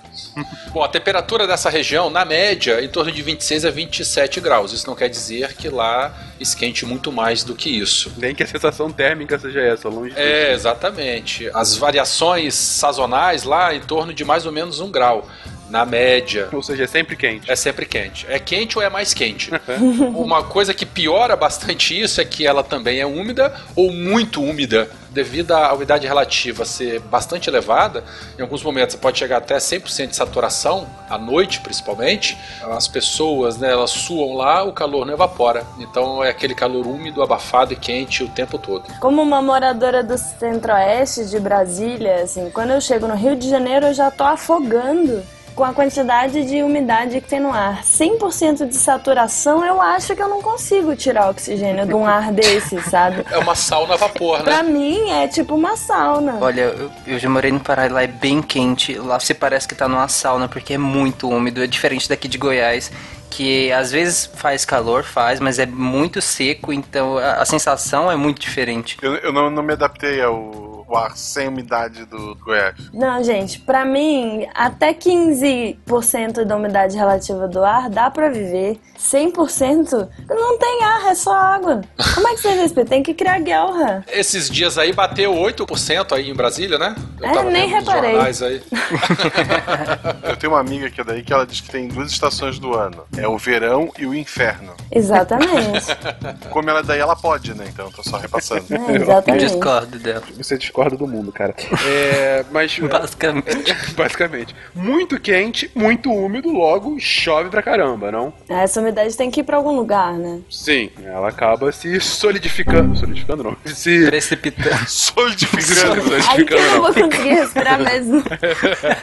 Bom, a temperatura dessa região, na média, em torno de 26 a 27 graus. Isso não quer dizer que lá esquente muito mais do que isso. Nem que a sensação térmica seja essa, longe É, exatamente. As variações sazonais lá em torno de mais ou menos um grau. Na média. Ou seja, é sempre quente. É sempre quente. É quente ou é mais quente? Uma coisa que piora bastante isso é que ela também é úmida ou muito úmida. Devido à umidade relativa ser bastante elevada, em alguns momentos pode chegar até 100% de saturação, à noite principalmente. As pessoas, né, elas suam lá, o calor não evapora. Então é aquele calor úmido, abafado e quente o tempo todo. Como uma moradora do centro-oeste de Brasília, assim, quando eu chego no Rio de Janeiro eu já tô afogando com a quantidade de umidade que tem no ar. 100% de saturação, eu acho que eu não consigo tirar oxigênio de um ar desse, sabe? É uma sauna a vapor, né? Pra mim é tipo uma sauna. Olha, eu, eu já morei no Pará e lá é bem quente. Lá você parece que tá numa sauna porque é muito úmido. É diferente daqui de Goiás, que às vezes faz calor, faz, mas é muito seco, então a, a sensação é muito diferente. Eu, eu não, não me adaptei ao, ao ar sem umidade do Goiás. Não, gente, pra mim, até 15% da umidade relativa do ar dá pra viver. 100% não tem ar, é só água. Como é que você respeita? Tem que criar guerra. Esses dias aí bateu 8% aí em Brasília, né? Eu É, tava nem reparei. jornais aí. Eu tenho uma amiga que é daí que ela diz que tem duas estações do ano. É o verão e o inferno. Exatamente. Como ela é daí, ela pode, né? Então, tô só repassando. É, exatamente. Discordo dela. Você discorda do mundo, cara. É, mas. Basicamente. Basicamente. Muito quente, muito úmido, logo chove pra caramba, não? Essa umidade tem que ir pra algum lugar, né? Sim, ela acaba se solidificando. Solidificando não. Se. Precipitando. Solidificando. Aí que eu solidificando não não. vou conseguir respirar mesmo.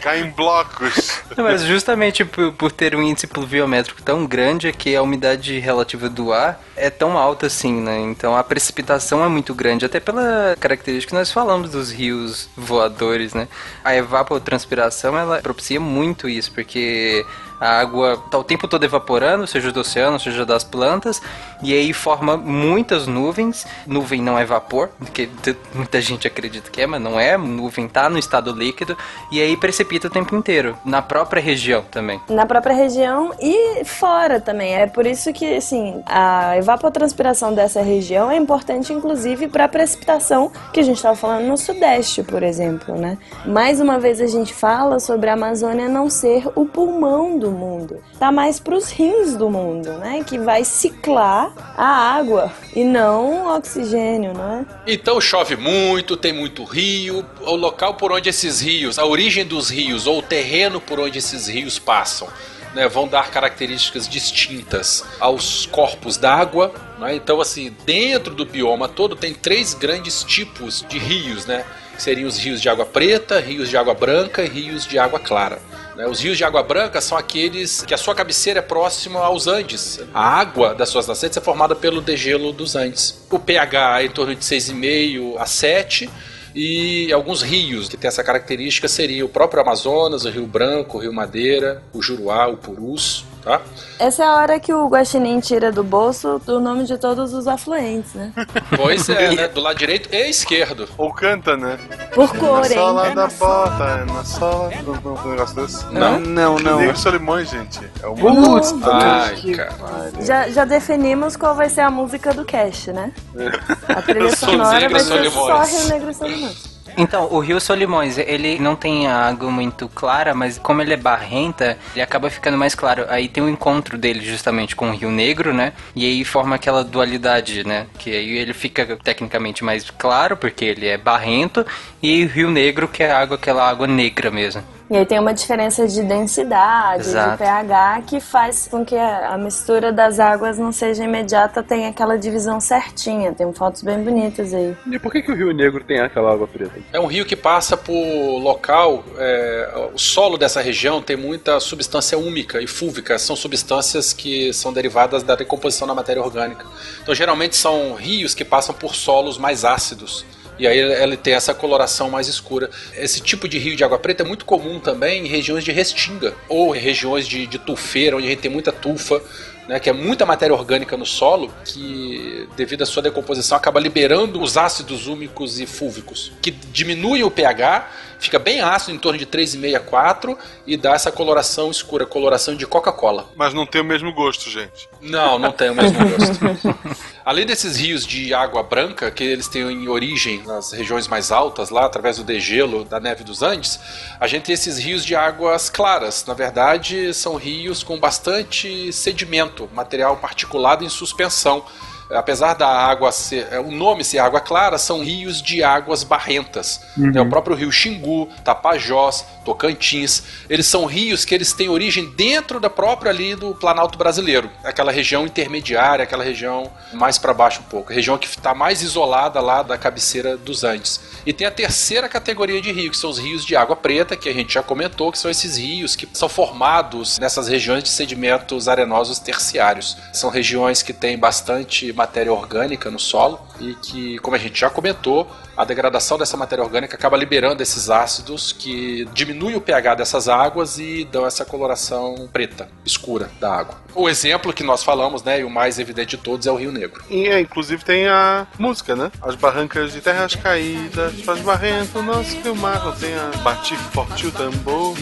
Cai em blocos. Não, Mas justamente por, por ter um índice pluviométrico tão grande é que a umidade relativa do ar é tão alta assim, né? Então a precipitação é muito grande, até pela característica que nós falamos dos rios voadores, né? A evapotranspiração, ela propicia muito isso, porque a água tá o tempo todo evaporando, seja do oceano, seja das plantas, e aí forma muitas nuvens. Nuvem não é vapor, que muita gente acredita que é, mas não é. Nuvem tá no estado líquido, e aí precipita o tempo inteiro, na própria região também. Na própria região e fora também. É por isso que, assim, a evapotranspiração dessa região é importante, inclusive, para a precipitação que a gente estava falando no Sudeste, por exemplo, né? Mais uma vez a gente fala sobre a Amazônia não ser o pulmão do mundo. Tá mais para os rins do mundo, né? Que vai ciclar a água e não o oxigênio, né? Então chove muito, tem muito rio. O local por onde esses rios, a origem dos rios ou o terreno por onde esses rios passam, né, vão dar características distintas aos corpos d'água. Né? Então, assim, dentro do bioma todo tem três grandes tipos de rios, né? Seriam os rios de água preta, rios de água branca e rios de água clara. Né? Os rios de água branca são aqueles que a sua cabeceira é próxima aos Andes. A água das suas nascentes é formada pelo degelo dos Andes. O pH é em torno de 6,5 a 7 e alguns rios que têm essa característica seriam o próprio Amazonas, o Rio Branco, o Rio Madeira, o Juruá, o Purus, tá? Essa é a hora que o Guaxinim tira do bolso o nome de todos os afluentes, né? Pois é, né? Do lado direito e esquerdo. Ou canta, né? Por cor, Na hein? sola É da na bota, é na sola. Não, não, um negócio desse? Não, não, não. Negro Solimões, gente. É o Putz, Ai, que cara. pariu. Já, já definimos qual vai ser a música do cast, né? A trilha sonora vai ser só. Rio Negro Solimões. Então, o Rio Solimões, ele não tem a água muito clara, mas como ele é barrenta, ele acaba ficando mais claro. Aí tem o encontro dele justamente com o Rio Negro, né? E aí forma aquela dualidade, né? Que aí ele fica tecnicamente mais claro, porque ele é barrento, e o Rio Negro, que é água, aquela água negra mesmo. E aí tem uma diferença de densidade, de Exato. pH, que faz com que a mistura das águas não seja imediata, tenha aquela divisão certinha. Tem fotos bem bonitas aí. E por que, que o Rio Negro tem aquela água preta? É um rio que passa por local. é, o solo dessa região tem muita substância úmica e fúlvica. São substâncias que são derivadas da decomposição da matéria orgânica. Então, geralmente, são rios que passam por solos mais ácidos. E aí ele tem essa coloração mais escura. Esse tipo de rio de água preta é muito comum também em regiões de restinga ou regiões de, de tufeira, onde a gente tem muita tufa. Né, que é muita matéria orgânica no solo que, devido à sua decomposição, acaba liberando os ácidos úmicos e fúlvicos, que diminui o pH, fica bem ácido, em torno de 3,5 a 4, e dá essa coloração escura, coloração de Coca-Cola. Mas não tem o mesmo gosto, gente. Não, não tem o mesmo gosto. Além desses rios de água branca, que eles têm em origem nas regiões mais altas, lá através do degelo da neve dos Andes, a gente tem esses rios de águas claras. Na verdade, são rios com bastante sedimento, material particulado em suspensão. Apesar da água ser. é, O nome ser água clara, são rios de águas barrentas. É o próprio rio Xingu, Tapajós, Tocantins. Eles são rios que eles têm origem dentro da própria ali do Planalto brasileiro. Aquela região intermediária, aquela região mais para baixo um pouco. A região que está mais isolada lá da cabeceira dos Andes. E tem a terceira categoria de rio, que são os rios de água preta, que a gente já comentou, que são esses rios que são formados nessas regiões de sedimentos arenosos terciários. São regiões que têm bastante matéria orgânica no solo e que, como a gente já comentou, a degradação dessa matéria orgânica acaba liberando esses ácidos que diminuem o pH dessas águas e dão essa coloração preta, escura da água. O exemplo que nós falamos, né, e o mais evidente de todos é o Rio Negro. E é, inclusive tem a música, né? As barrancas de terras caídas, faz barrento, nosso que o mar não tem a bati forte o tambor.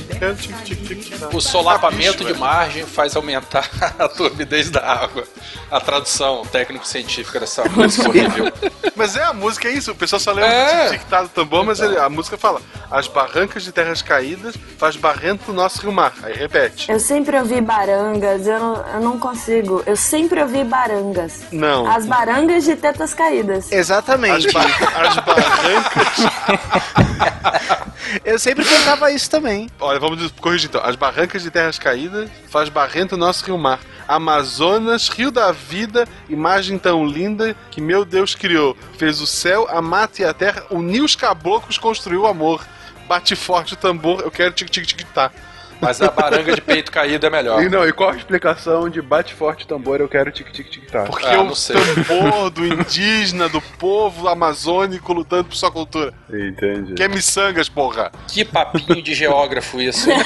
tic, tá. O solapamento de margem faz aumentar a turbidez da água. A tradução técnico-científica dessa música horrível. Mas é a música, é isso. O pessoal só lembra É. do tic-tac do tambor, mas ele- a música fala: As barrancas de terras caídas faz barrento o nosso rio mar. Aí repete. Eu sempre ouvi barangas, eu não, eu não consigo. Eu sempre ouvi barangas. Não. As barangas de tetas caídas. Exatamente. As, ba- as barrancas. Eu sempre cantava isso também. Olha, vamos corrigir então. As barrancas de terras caídas faz barrento o nosso rio mar. Amazonas, rio da vida, imagem tão linda que meu Deus criou. Fez o céu, a mata e a terra, uniu os caboclos, construiu o amor. Bate forte o tambor, eu quero tic-tic-tic-tá. Mas a baranga de peito caído é melhor. E, não, e qual a explicação de bate forte o tambor, eu quero tic-tic-tic-tá? Porque Ah, é o não sei. tambor do indígena, do povo amazônico lutando por sua cultura. Entendi. Que é miçangas, porra. Que papinho de geógrafo isso.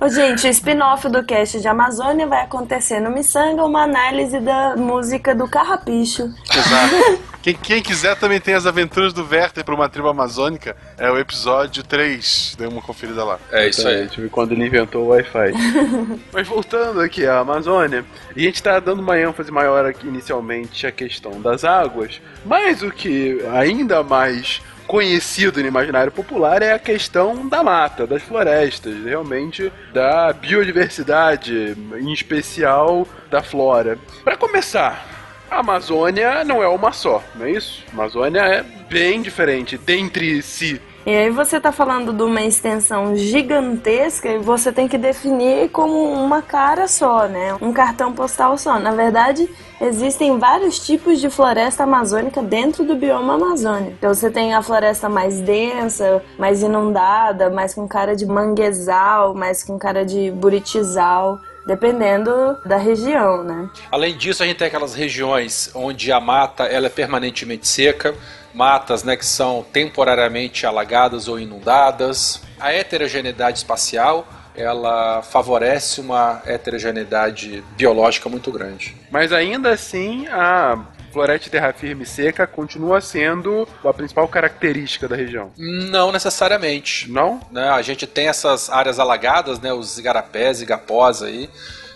Ô, gente, o spin-off do cast de Amazônia vai acontecer no Missanga, uma análise da música do Carrapicho. Exato. Quem, quem quiser também tem as aventuras do Werther para uma tribo amazônica. É o episódio 3. Dê uma conferida lá. É isso aí. Exatamente, Quando ele inventou o Wi-Fi. Mas voltando aqui à Amazônia, a gente está dando uma ênfase maior aqui inicialmente à questão das águas, mas o que ainda mais conhecido no imaginário popular é a questão da mata, das florestas, realmente da biodiversidade, em especial da flora. Para começar, a Amazônia não é uma só, não é isso? A Amazônia é bem diferente dentre si. E aí você tá falando de uma extensão gigantesca e você tem que definir como uma cara só, né? Um cartão postal só. Na verdade, existem vários tipos de floresta amazônica dentro do bioma amazônico. Então você tem a floresta mais densa, mais inundada, mais com cara de manguezal, mais com cara de buritizal dependendo da região, né? Além disso, a gente tem aquelas regiões onde a mata ela é permanentemente seca, matas né, que são temporariamente alagadas ou inundadas. A heterogeneidade espacial ela favorece uma heterogeneidade biológica muito grande. Mas ainda assim, a floresta terra firme e seca continua sendo a principal característica da região. Não necessariamente. Não? Né, a gente tem essas áreas alagadas, né, os igarapés, igapós aí,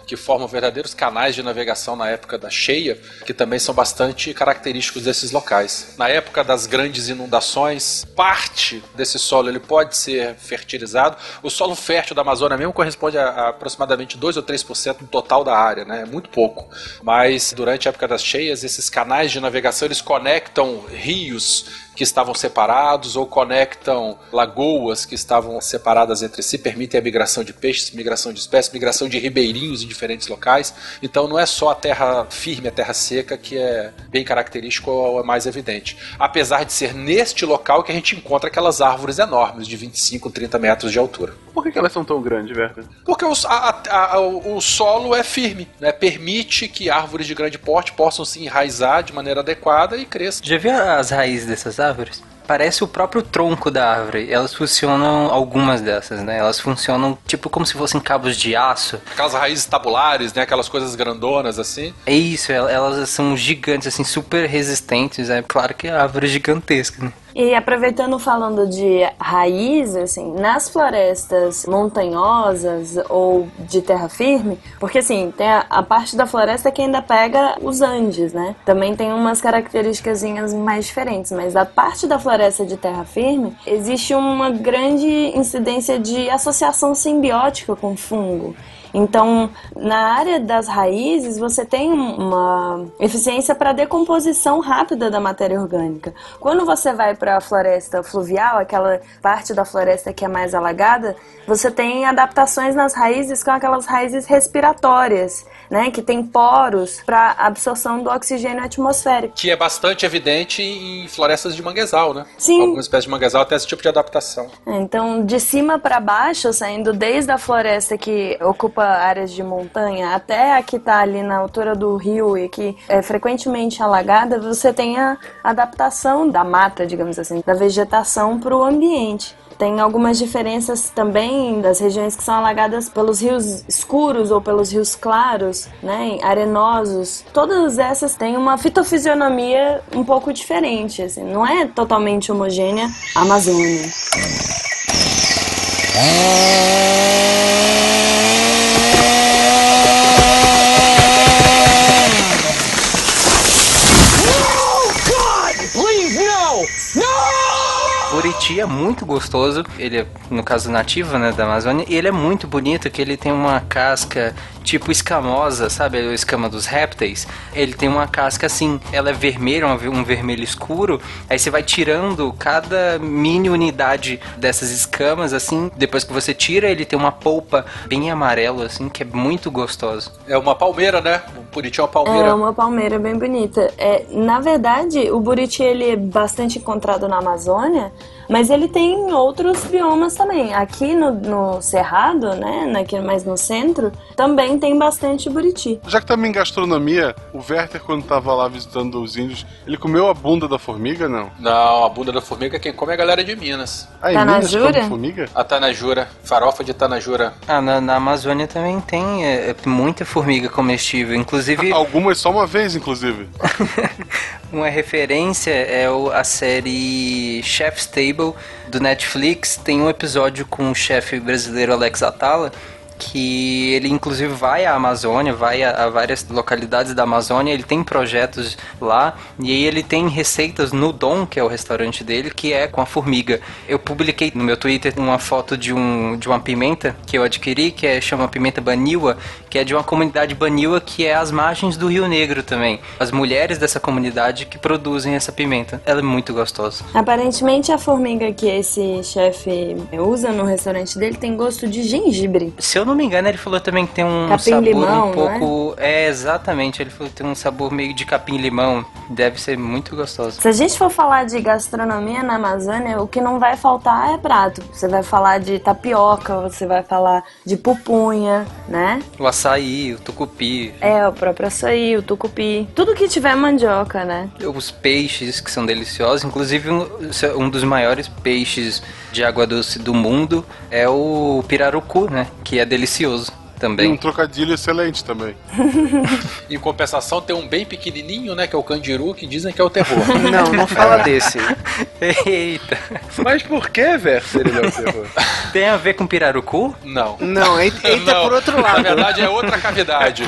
que formam verdadeiros canais de navegação na época da cheia, que também são bastante característicos desses locais. Na época das grandes inundações, parte desse solo ele pode ser fertilizado. O solo fértil da Amazônia mesmo corresponde a, a aproximadamente 2 ou 3% do total da área, né? É muito pouco. Mas durante a época das cheias, esses canais de navegação eles conectam rios que estavam separados ou conectam lagoas que estavam separadas entre si, permitem a migração de peixes, migração de espécies, migração de ribeirinhos em diferentes locais. Então não é só a terra firme, a terra seca que é bem característico ou é mais evidente. Apesar de ser neste local que a gente encontra aquelas árvores enormes de 25, 30 metros de altura. Por que, que elas são tão grandes, Verta? Porque os- a- a- a- o solo é firme, né? permite que árvores de grande porte possam se enraizar de maneira adequada e cresçam. Já viu as raízes dessas árvores? cadáveres. Parece o próprio tronco da árvore. Elas funcionam, algumas dessas, né? Elas funcionam tipo como se fossem cabos de aço. Aquelas raízes tabulares, né? Aquelas coisas grandonas assim. É isso, el- elas são gigantes, assim, super resistentes. É claro que a árvore é gigantesca, né? E aproveitando falando de raiz, assim, nas florestas montanhosas ou de terra firme, porque assim, tem a, a parte da floresta que ainda pega os Andes, né? Também tem umas características mais diferentes, mas a parte da floresta de terra firme existe uma grande incidência de associação simbiótica com fungo. Então, na área das raízes, você tem uma eficiência para decomposição rápida da matéria orgânica. Quando você vai para a floresta fluvial, aquela parte da floresta que é mais alagada, você tem adaptações nas raízes com aquelas raízes respiratórias, né, que tem poros para absorção do oxigênio atmosférico. Que é bastante evidente em florestas de manguezal, né? Sim. Algumas espécies de manguezal têm esse tipo de adaptação. Então, de cima para baixo, saindo desde a floresta que ocupa áreas de montanha até a que está ali na altura do rio e que é frequentemente alagada, você tem a adaptação da mata, digamos assim, da vegetação para o ambiente. Tem algumas diferenças também das regiões que são alagadas pelos rios escuros ou pelos rios claros, né, arenosos. Todas essas têm uma fitofisionomia um pouco diferente, assim, não é totalmente homogênea a Amazônia. Buriti é muito gostoso, ele é, no caso, nativo, né, da Amazônia, e ele é muito bonito, que ele tem uma casca tipo escamosa, sabe, a escama dos répteis. Ele tem uma casca assim, ela é vermelha, um ver- um vermelho escuro, aí você vai tirando cada mini unidade dessas escamas, assim, depois que você tira, ele tem uma polpa bem amarelo, assim, que é muito gostoso. É uma palmeira, né? O Buriti é uma palmeira. É uma palmeira bem bonita. É, na verdade, o buriti ele é bastante encontrado na Amazônia, mas ele tem em outros biomas também. Aqui no, no Cerrado, né, aqui mais no centro, também tem bastante buriti. Já que também em gastronomia, o Werther, quando tava lá visitando os índios, ele comeu a bunda da formiga, não? Não, a bunda da formiga quem come é a galera de Minas. Ah, em Tá Minas Tanajura? come formiga? A Tanajura, farofa de Tanajura. Ah, na, na Amazônia também tem é, é, muita formiga comestível, inclusive... Algumas só uma vez, inclusive. Uma referência é a série Chef's Table do Netflix. Tem um episódio com o chefe brasileiro Alex Atala que ele inclusive vai à Amazônia, vai a, a várias localidades da Amazônia, ele tem projetos lá e aí ele tem receitas no Dom, que é o restaurante dele, que é com a formiga. Eu publiquei no meu Twitter uma foto de, um, de uma pimenta que eu adquiri, que é, chama pimenta baniwa, que é de uma comunidade baniwa que é às margens do Rio Negro também. As mulheres dessa comunidade que produzem essa pimenta. Ela é muito gostosa. Aparentemente a formiga que esse chefe usa no restaurante dele tem gosto de gengibre. Se eu não me engano, ele falou também que tem um Capim sabor limão, um é? pouco. É? exatamente. Ele falou que tem um sabor meio de capim-limão. Deve ser muito gostoso. Se a gente for falar de gastronomia na Amazônia, o que não vai faltar é prato. Você vai falar de tapioca, você vai falar de pupunha, né? O açaí, o tucupi, É, o próprio açaí, o tucupi. Tudo que tiver mandioca, né? os peixes que são deliciosos. Inclusive, um, um dos maiores peixes de água doce do mundo é o pirarucu, né? Que é delicioso E um também. trocadilho excelente também. Em compensação, tem um bem pequenininho, né? Que é o candiru, que dizem que é o terror. Não, não fala desse. Eita! Mas por que, Verso, ele é o terror? Tem a ver com pirarucu? Não. Não, eita eita Não, por outro Na lado. verdade, é outra cavidade.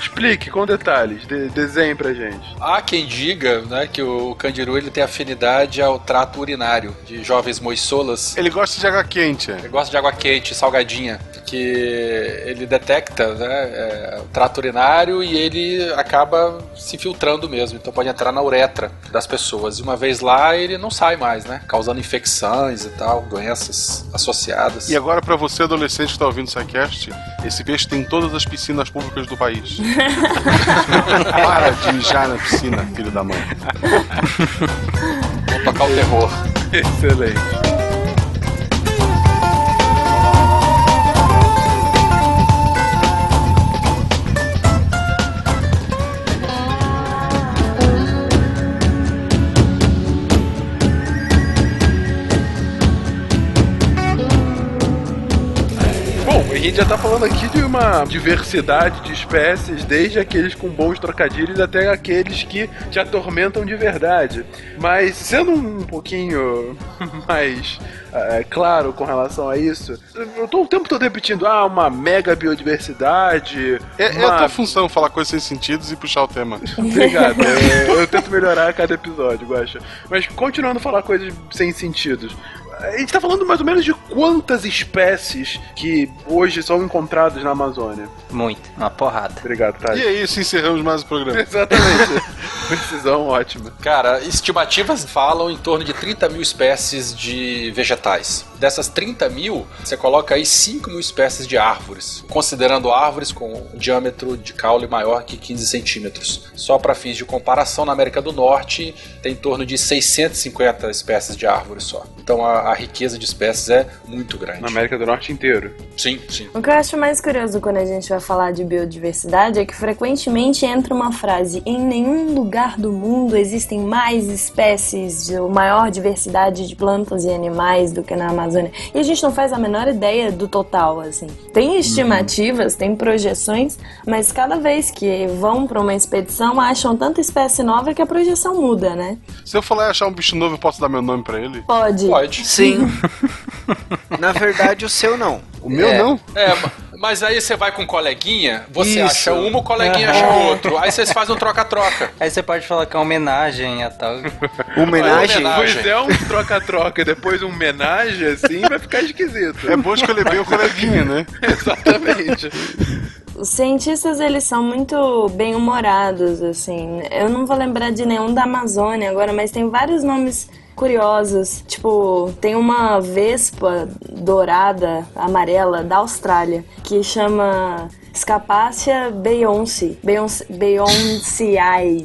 Explique com detalhes, de, desenhe pra gente. Há quem diga né, que o candiru ele tem afinidade ao trato urinário de jovens moissolas. Ele gosta de água quente. é. Ele gosta de água quente, salgadinha, que ele detecta né, é, o trato urinário e ele acaba se filtrando mesmo. Então pode entrar na uretra das pessoas. E uma vez lá, ele não sai mais, né? Causando infecções e tal, doenças associadas. E agora, pra você, adolescente que tá ouvindo o SciCast, esse peixe tem em todas as piscinas públicas do país. Para de mijar na piscina, filho da mãe. Vou tocar o terror. Excelente. A gente já tá falando aqui de uma diversidade de espécies, desde aqueles com bons trocadilhos até aqueles que te atormentam de verdade. Mas sendo um pouquinho mais é, claro com relação a isso, eu tô o tempo todo repetindo, ah, uma mega biodiversidade. É, é uma... a tua função falar coisas sem sentidos e puxar o tema. Obrigado. eu, eu tento melhorar a cada episódio, Guaxa. Mas continuando a falar coisas sem sentidos. A gente tá falando mais ou menos de quantas espécies que hoje são encontradas na Amazônia. Muito, uma porrada. Obrigado, E Thales. é isso, encerramos mais o programa. Exatamente. Precisão ótima. Cara, estimativas falam em torno de 30 mil espécies de vegetais. Dessas 30 mil, você coloca aí 5 mil espécies de árvores, considerando árvores com um diâmetro de caule maior que 15 centímetros. Só para fins de comparação, na América do Norte tem em torno de 650 espécies de árvores só. Então a, a riqueza de espécies é muito grande. Na América do Norte inteiro. Sim, sim. O que eu acho mais curioso quando a gente vai falar de biodiversidade é que frequentemente entra uma frase: em nenhum lugar do mundo existem mais espécies de maior diversidade de plantas e animais do que na Amazônia. E a gente não faz a menor ideia do total, assim. Tem estimativas, tem projeções, mas cada vez que vão para uma expedição acham tanta espécie nova que a projeção muda, né? Se eu falar e achar um bicho novo, eu posso dar meu nome pra ele? Pode. Pode. Sim. Na verdade, o seu não. O meu É. não? É, ma- mas aí você vai com um coleguinha, você Isso. acha uma, o coleguinha acha outro. Aí vocês fazem um troca-troca. Aí você pode falar que é uma homenagem a tal. Homenagem. Homenagem. Pois é, um troca-troca e depois um homenagem, assim, vai ficar esquisito. É bom escolher bem o coleguinha, né? Exatamente. Os cientistas, eles são muito bem-humorados, assim. Eu não vou lembrar de nenhum da Amazônia agora, mas tem vários nomes curiosos. Tipo, tem uma vespa dourada, amarela, da Austrália, que chama Scapacia beyoncé. Beyoncé,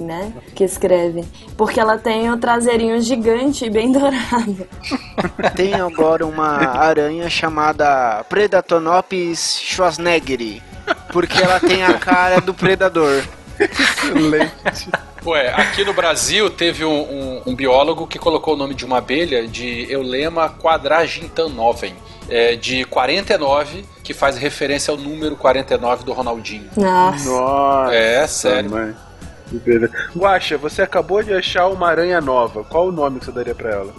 né? Que escreve. Porque ela tem o traseirinho gigante e bem dourado. Tem agora uma aranha chamada Predatonopis schwarzeneggeri. Porque ela tem a cara do predador. Excelente. Ué, aqui no Brasil teve um, um- um biólogo que colocou o nome de uma abelha de Eulema quadragintanovem, é, de 49, que faz referência ao número 49 do Ronaldinho. Nossa. Nossa. É, sério. mãe. Guaxa, você acabou de achar uma aranha nova. Qual o nome que você daria pra ela?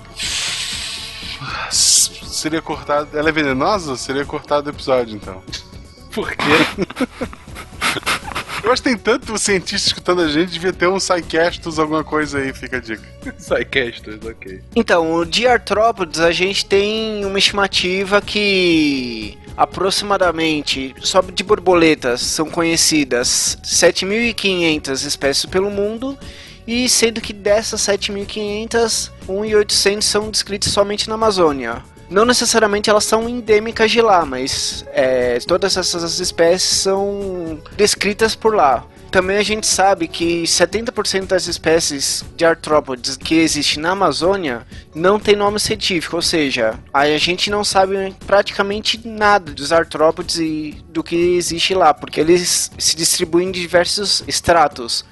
seria cortado. Ela é venenosa? Seria cortado o episódio, então. Por quê? Eu acho que tem tanto cientista escutando a gente, devia ter um Psycastus, alguma coisa aí, fica a dica. Psycastus, ok. Então, de artrópodes a gente tem uma estimativa que aproximadamente só de borboletas são conhecidas 7.500 espécies pelo mundo e sendo que dessas 7.500, 1.800 são descritas somente na Amazônia. Não necessariamente elas são endêmicas de lá, mas é, todas essas espécies são descritas por lá. Também a gente sabe que 70% das espécies de artrópodes que existem na Amazônia não tem nome científico, ou seja, a gente não sabe praticamente nada dos artrópodes e do que existe lá, porque eles se distribuem em diversos estratos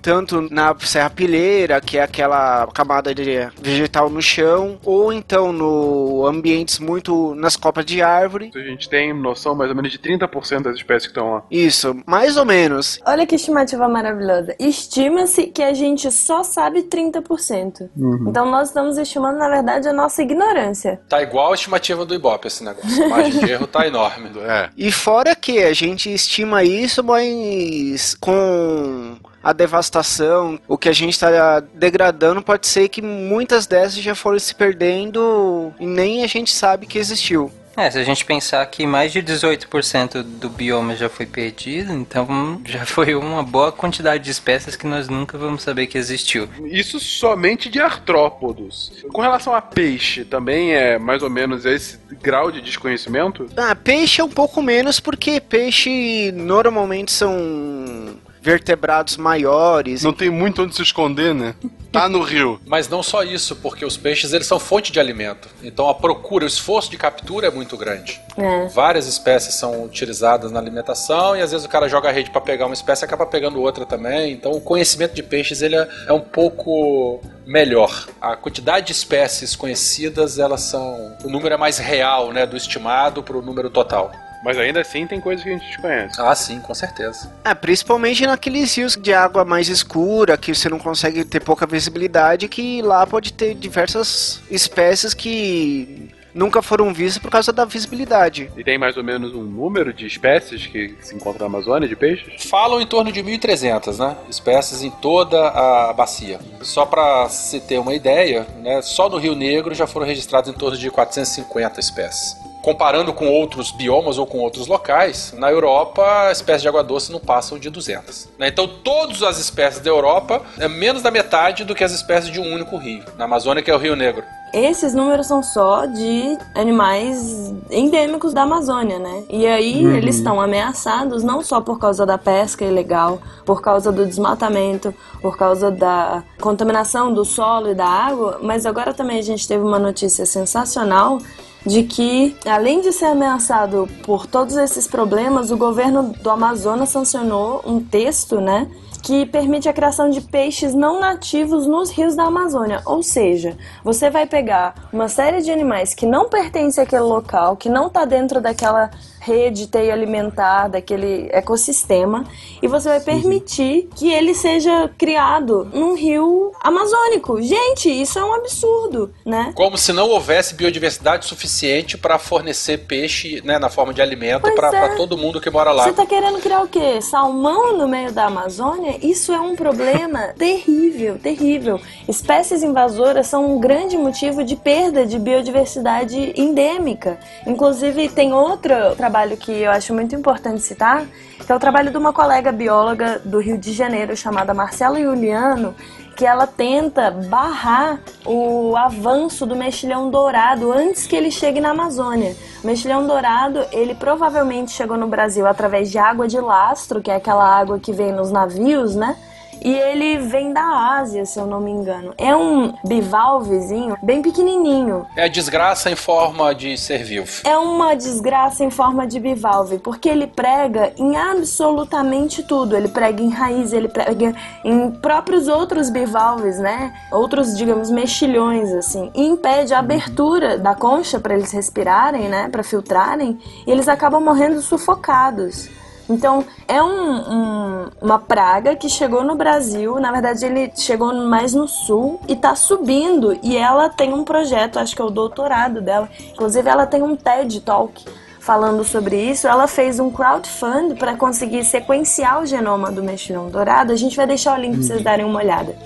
tanto na serrapilheira, que é aquela camada de vegetal no chão, ou então no ambientes muito nas copas de árvore. A gente tem noção mais ou menos de 30% das espécies que estão lá. Isso, mais ou menos. Olha que estimativa maravilhosa. Estima-se que a gente só sabe 30%. Então nós estamos estimando, na verdade, a nossa ignorância. Tá igual a estimativa do Ibope esse negócio. A margem de erro tá enorme. É. E fora que a gente estima isso, mas com a devastação, o que a gente está degradando, pode ser que muitas dessas já foram se perdendo e nem a gente sabe que existiu. É, se a gente pensar que mais de 18% do bioma já foi perdido, então já foi uma boa quantidade de espécies que nós nunca vamos saber que existiu. Isso somente de artrópodos. Com relação a peixe, também é mais ou menos esse grau de desconhecimento? Ah, peixe é um pouco menos porque peixe normalmente são vertebrados maiores. Não tem muito onde se esconder, né? Tá no rio. Mas não só isso, porque os peixes eles são fonte de alimento. Então a procura, o esforço de captura é muito grande. É. Várias espécies são utilizadas na alimentação e às vezes o cara joga a rede para pegar uma espécie e acaba pegando outra também. Então o conhecimento de peixes ele é, é um pouco melhor. A quantidade de espécies conhecidas, elas são o número é mais real, né, do estimado para o número total. Mas ainda assim tem coisas que a gente desconhece. Ah, sim, com certeza. É, principalmente naqueles rios de água mais escura, que você não consegue ter pouca visibilidade, que lá pode ter diversas espécies que nunca foram vistas por causa da visibilidade. E tem mais ou menos um número de espécies que se encontram na Amazônia de peixes? Falam em torno de 1.300, né? Espécies em toda a bacia. Só para se ter uma ideia, né? Só no Rio Negro já foram registrados em torno de 450 espécies. Comparando com outros biomas ou com outros locais, na Europa espécies de água doce não passam de 200. né? Então todas as espécies da Europa é menos da metade do que as espécies de um único rio. Na Amazônia, que é o Rio Negro. Esses números são só de animais endêmicos da Amazônia, né? E aí Uhum. eles estão ameaçados não só por causa da pesca ilegal, por causa do desmatamento, por causa da contaminação do solo e da água, mas agora também a gente teve uma notícia sensacional de que, além de ser ameaçado por todos esses problemas, o governo do Amazonas sancionou um texto, né, que permite a criação de peixes não nativos nos rios da Amazônia. Ou seja, você vai pegar uma série de animais que não pertencem àquele local, que não está dentro daquela rede teio alimentar, daquele ecossistema, e você vai permitir que ele seja criado num rio amazônico. Gente, isso é um absurdo, né? Como se não houvesse biodiversidade suficiente para fornecer peixe né, na forma de alimento para é. todo mundo que mora lá. Você tá querendo criar o quê? Salmão no meio da Amazônia? Isso é um problema terrível, terrível. Espécies invasoras são um grande motivo de perda de biodiversidade endêmica. Inclusive, tem outro trabalho que eu acho muito importante citar, que é o trabalho de uma colega bióloga do Rio de Janeiro chamada Marcela Juliano, que ela tenta barrar o avanço do mexilhão dourado antes que ele chegue na Amazônia. O mexilhão dourado, ele provavelmente chegou no Brasil através de água de lastro, que é aquela água que vem nos navios, né? E ele vem da Ásia, se eu não me engano. É um bivalvezinho bem pequenininho. É a desgraça em forma de ser vivo. É uma desgraça em forma de bivalve, porque ele prega em absolutamente tudo. Ele prega em raiz, ele prega em próprios outros bivalves, né? Outros, digamos, mexilhões, assim. E impede a abertura da concha para eles respirarem, né? Para filtrarem. E eles acabam morrendo sufocados. Então, é um, um- uma praga que chegou no Brasil. Na verdade, ele chegou mais no sul e tá subindo. E ela tem um projeto, acho que é o doutorado dela. Inclusive, ela tem um TED Talk falando sobre isso. Ela fez um crowdfund para conseguir sequenciar o genoma do mexilhão dourado. A gente vai deixar o link pra vocês darem uma olhada.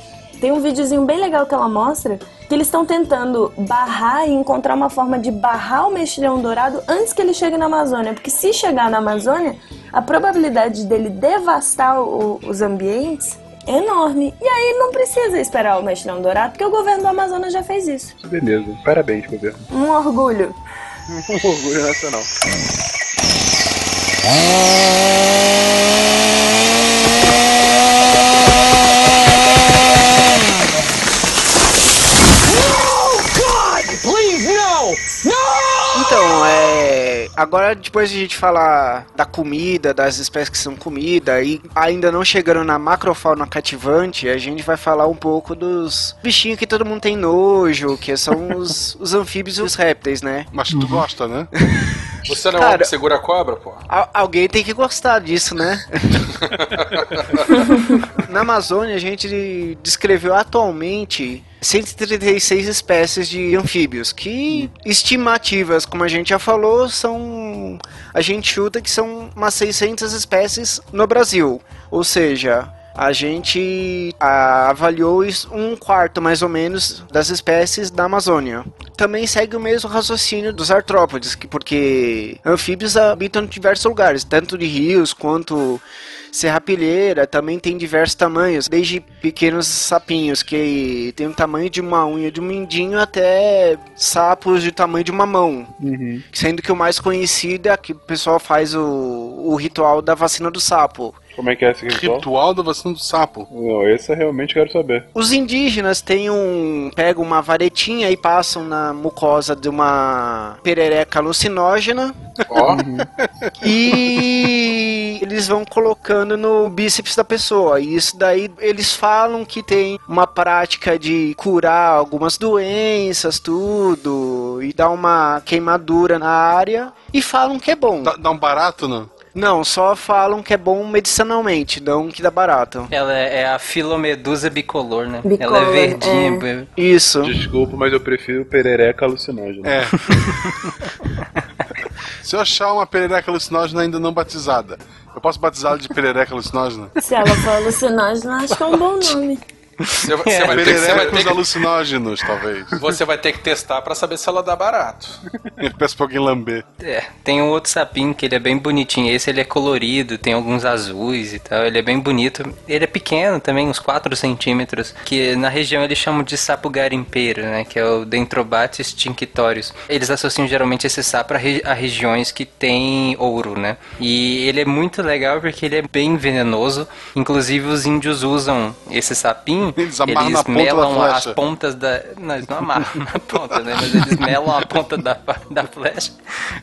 Tem um videozinho bem legal que ela mostra que eles estão tentando barrar e encontrar uma forma de barrar o mexilhão dourado antes que ele chegue na Amazônia. Porque se chegar na Amazônia, a probabilidade dele devastar o- os ambientes é enorme. E aí não precisa esperar o mexilhão dourado, porque o governo do Amazonas já fez isso. Beleza. Parabéns, governo. Um orgulho. Um orgulho nacional. Então, é. Agora, depois de a gente falar da comida, das espécies que são comida, e ainda não chegando na macrofauna cativante, a gente vai falar um pouco dos bichinhos que todo mundo tem nojo, que são os, os anfíbios e os répteis, né? Mas tu gosta, né? Você não é Cara- um homem que segura a cobra, pô? Al- alguém tem que gostar disso, né? Na Amazônia, a gente descreveu atualmente 136 espécies de anfíbios, que estimativas, como a gente já falou, são. A gente chuta que são umas 600 espécies no Brasil. Ou seja. A gente ah, avaliou um quarto mais ou menos das espécies da Amazônia. Também segue o mesmo raciocínio dos artrópodes, que- porque anfíbios habitam em diversos lugares, tanto de rios quanto serrapilheira, também tem diversos tamanhos, desde pequenos sapinhos que tem o tamanho de uma unha de um mindinho até sapos de tamanho de uma mão. Uhum. Sendo que o mais conhecido é que o pessoal faz o, o ritual da vacina do sapo. Como é que é esse ritual? Ritual da vacina do sapo. Não, esse eu realmente quero saber. Os indígenas têm um. pegam uma varetinha e passam na mucosa de uma perereca alucinógena Ó, e eles vão colocando no bíceps da pessoa. E isso daí eles falam que tem uma prática de curar algumas doenças, tudo, e dar uma queimadura na área. E falam que é bom. Dá, dá um barato, não? Não, só falam que é bom medicinalmente, não que dá barato. Ela é é a filomedusa bicolor, né? Bicolor, ela é verdinha. Isso. Desculpa, mas eu prefiro perereca alucinógena. É. Se eu achar uma perereca alucinógena ainda não batizada, eu posso batizá-la de perereca alucinógena? Se ela for alucinógena, acho que é um bom nome. Você, você vai ter, você, vai ter que, alucinógenos, talvez. você vai ter que testar pra saber se ela dá barato. Eu peço pra alguém lamber. É, tem um outro sapinho que ele é bem bonitinho. Esse ele é colorido, tem alguns azuis e tal. Ele é bem bonito. Ele é pequeno também, uns 4 centímetros. Que na região eles chamam de sapo garimpeiro, né? Que é o Dentrobates tinctorius. Eles associam geralmente esse sapo a, re- a regiões que tem ouro, né? E ele é muito legal porque ele é bem venenoso. Inclusive os índios usam esse sapinho. Eles amarram na ponta da melam as flecha. pontas da. Não, eles não amarram na ponta, né? Mas eles melam a ponta da, da flecha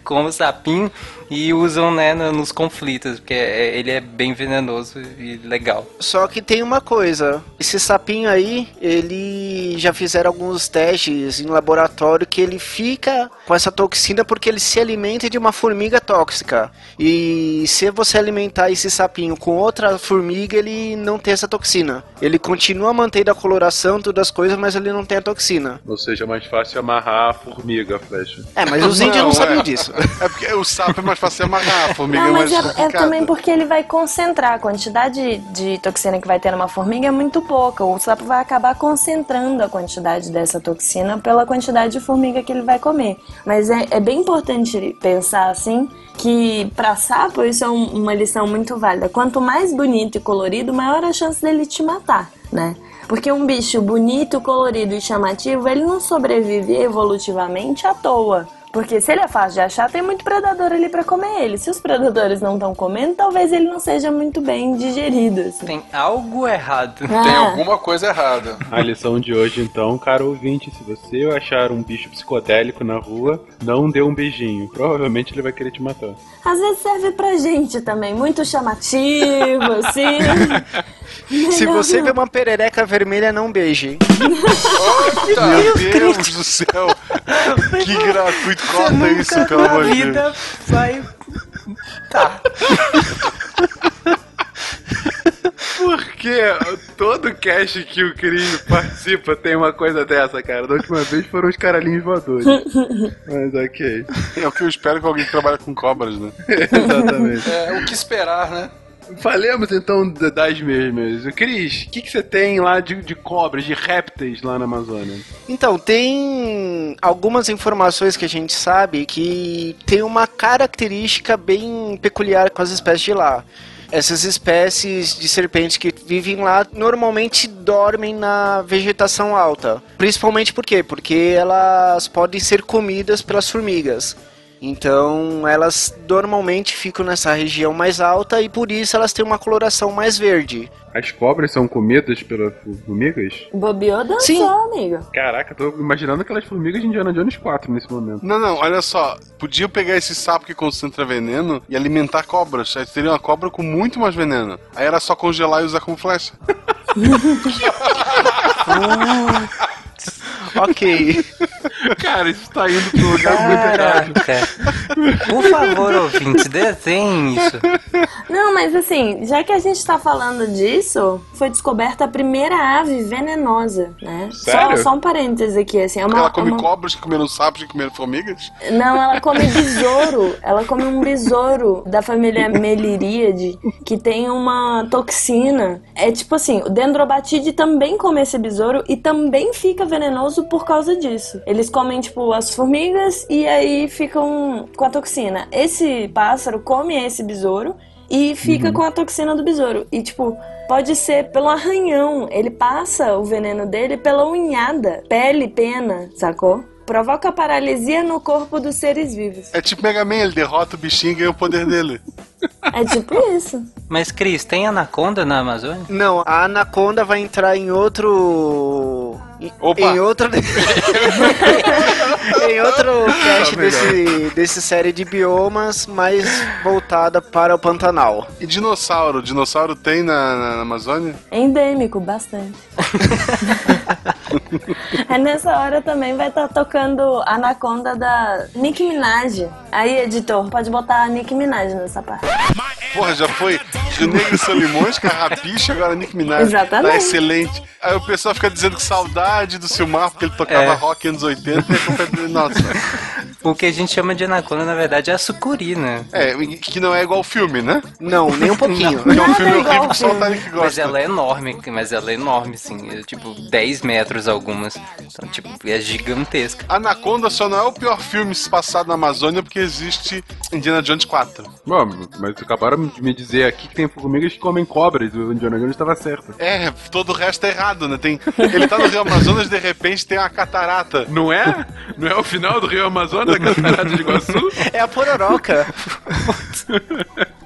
com o sapinho e usam, né, no- nos conflitos, porque é- ele é bem venenoso e legal. Só que tem uma coisa, esse sapinho aí, ele já fizeram alguns testes em laboratório que ele fica com essa toxina porque ele se alimenta de uma formiga tóxica. E se você alimentar esse sapinho com outra formiga, ele não tem essa toxina. Ele continua mantendo a coloração, todas as coisas, mas ele não tem a toxina. Ou seja, é mais fácil amarrar a formiga, a flecha. É, mas os índios não, Não, sabiam é. disso. É porque o sapo é mais fácil amarrar, a formiga Não, é mas mais é, é também porque ele vai concentrar. A quantidade de toxina que vai ter numa formiga é muito pouca. O sapo vai acabar concentrando a quantidade dessa toxina pela quantidade de formiga que ele vai comer. Mas é, é bem importante pensar assim que para sapo isso é um- uma lição muito válida. Quanto mais bonito e colorido, maior a chance dele te matar, né? Porque um bicho bonito, colorido e chamativo, ele não sobrevive evolutivamente à toa. Porque se ele é fácil de achar, tem muito predador ali pra comer ele. Se os predadores não estão comendo, talvez ele não seja muito bem digerido. Assim. Tem algo errado. Tem Ah, alguma coisa errada. A lição de hoje, então, caro ouvinte, se você achar um bicho psicodélico na rua, não dê um beijinho. Provavelmente ele vai querer te matar. Às vezes serve pra gente também, muito chamativo, assim. Se você vê uma perereca vermelha, não beije. Meu Deus do céu! Que gratuito, Corta nunca isso, vida vai. Tá. Porque todo cast que o Cris participa tem uma coisa dessa, cara. Da última vez foram os caralhinhos voadores. Mas ok. É o que eu espero que alguém que trabalha com cobras, né? Exatamente. É, o que esperar, né? Falemos então da- das mesmas. Cris, o que, que você tem lá de, de cobras, de répteis lá na Amazônia? Então, tem algumas informações que a gente sabe que tem uma característica bem peculiar com as espécies de lá. Essas espécies de serpentes que vivem lá normalmente dormem na vegetação alta. Principalmente por quê? Porque elas podem ser comidas pelas formigas. Então, elas normalmente ficam nessa região mais alta e por isso elas têm uma coloração mais verde. As cobras são comidas pelas formigas? Bobeou dançou, Sim. amigo. Caraca, tô imaginando aquelas formigas de Indiana Jones 4 nesse momento. Não, não, olha só. Podiam pegar esse sapo que concentra veneno e alimentar cobras. Aí teria uma cobra com muito mais veneno. Aí era só congelar e usar como flecha. Ok. Cara, isso tá indo pro lugar muito errado. Caraca. Por favor, ouvintes, desenhem isso. Não, mas assim, já que a gente tá falando disso, foi descoberta a primeira ave venenosa, né? Só, Sério? só um parênteses aqui, assim. É uma, ela come uma- cobras que comeram sapos que comeram formigas? Não, ela come besouro. ela come um besouro da família Meliríade, que tem uma toxina. É tipo assim, o Dendrobatide também come esse besouro e também fica venenoso por causa disso. Eles comem, tipo, as formigas e aí ficam com a toxina. Esse pássaro come esse besouro e fica com a toxina do besouro. E, tipo, pode ser pelo arranhão. Ele passa o veneno dele pela unhada, pele, pena, sacou? Provoca paralisia no corpo dos seres vivos. É tipo Mega Man, ele derrota o bichinho e ganha o poder dele. É tipo isso. Mas, Cris, tem anaconda na Amazônia? Não, a anaconda vai entrar em outro. Em- Opa. Em outro. em outro cast Tá melhor. desse, desse série de biomas, mais voltada para o Pantanal. E dinossauro? Dinossauro tem na, na- Amazônia? É endêmico, bastante. é nessa hora também vai estar tocando Anaconda da Nicki Minaj. Aí, editor, pode botar a Nicki Minaj nessa parte. Porra, já foi Negro e Solimões, Carrapicho, agora Nick Minaj. Exatamente. Tá excelente. Aí o pessoal fica dizendo que saudade do Silmar, porque ele tocava É. rock anos 80 e a culpa é dele. Nossa. O que a gente chama de anaconda, na verdade, é a sucuri, né? É, que não é igual ao filme, né? Não, nem um pouquinho. Que é um filme igual horrível que só o. Tarek Mas gosta. ela é enorme, mas ela é enorme, sim. É, tipo, 10 metros algumas. Então, tipo, é gigantesca. Anaconda só não é o pior filme passado na Amazônia porque existe Indiana Jones 4. Bom, mas acabaram de me dizer aqui que tem formigas que comem cobras. O Indiana Jones estava certo. É, todo o resto é errado, né? Tem, ele tá no Rio Amazonas de repente tem uma catarata. Não é? Não é o final do Rio Amazonas, da Catarata de Iguaçu? É a pororoca.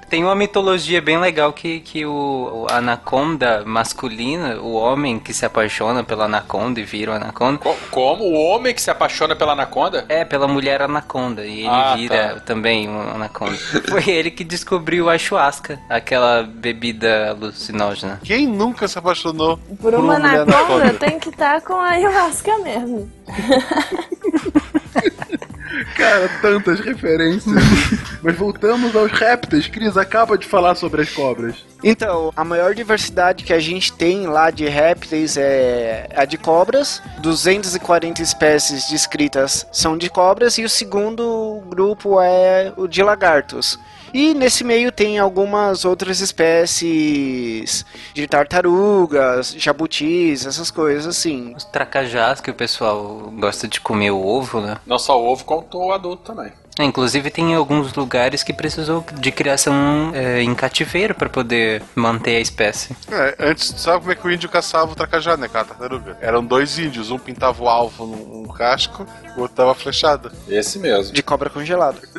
Tem uma mitologia bem legal que, que o, o anaconda masculina, o homem que se apaixona pela anaconda e vira o anaconda, Co- Como o homem que se apaixona pela anaconda? é pela mulher anaconda e ele Ah, vira tá. também um anaconda. Foi ele que descobriu a ayahuasca, aquela bebida alucinógena. Quem nunca se apaixonou Por uma mulher anaconda, tem que estar com a ayahuasca mesmo. Cara, tantas referências. Mas voltamos aos répteis. Cris acaba de falar sobre as cobras. Então, a maior diversidade que a gente tem lá de répteis é a de cobras. 240 espécies descritas são de cobras e o segundo grupo é o de lagartos. E nesse meio tem algumas outras espécies de tartarugas, jabutis, essas coisas assim. Os tracajás que o pessoal gosta de comer o ovo, né? Não só o ovo, como o adulto também. É, Inclusive tem alguns lugares que precisou de criação é, em cativeiro para poder manter a espécie. É, antes, sabe como é que o índio caçava o tracajá, né, cara? Tartaruga. Eram dois índios, um pintava o alvo num, casco, o outro dava flechada. Esse mesmo. De cobra congelada.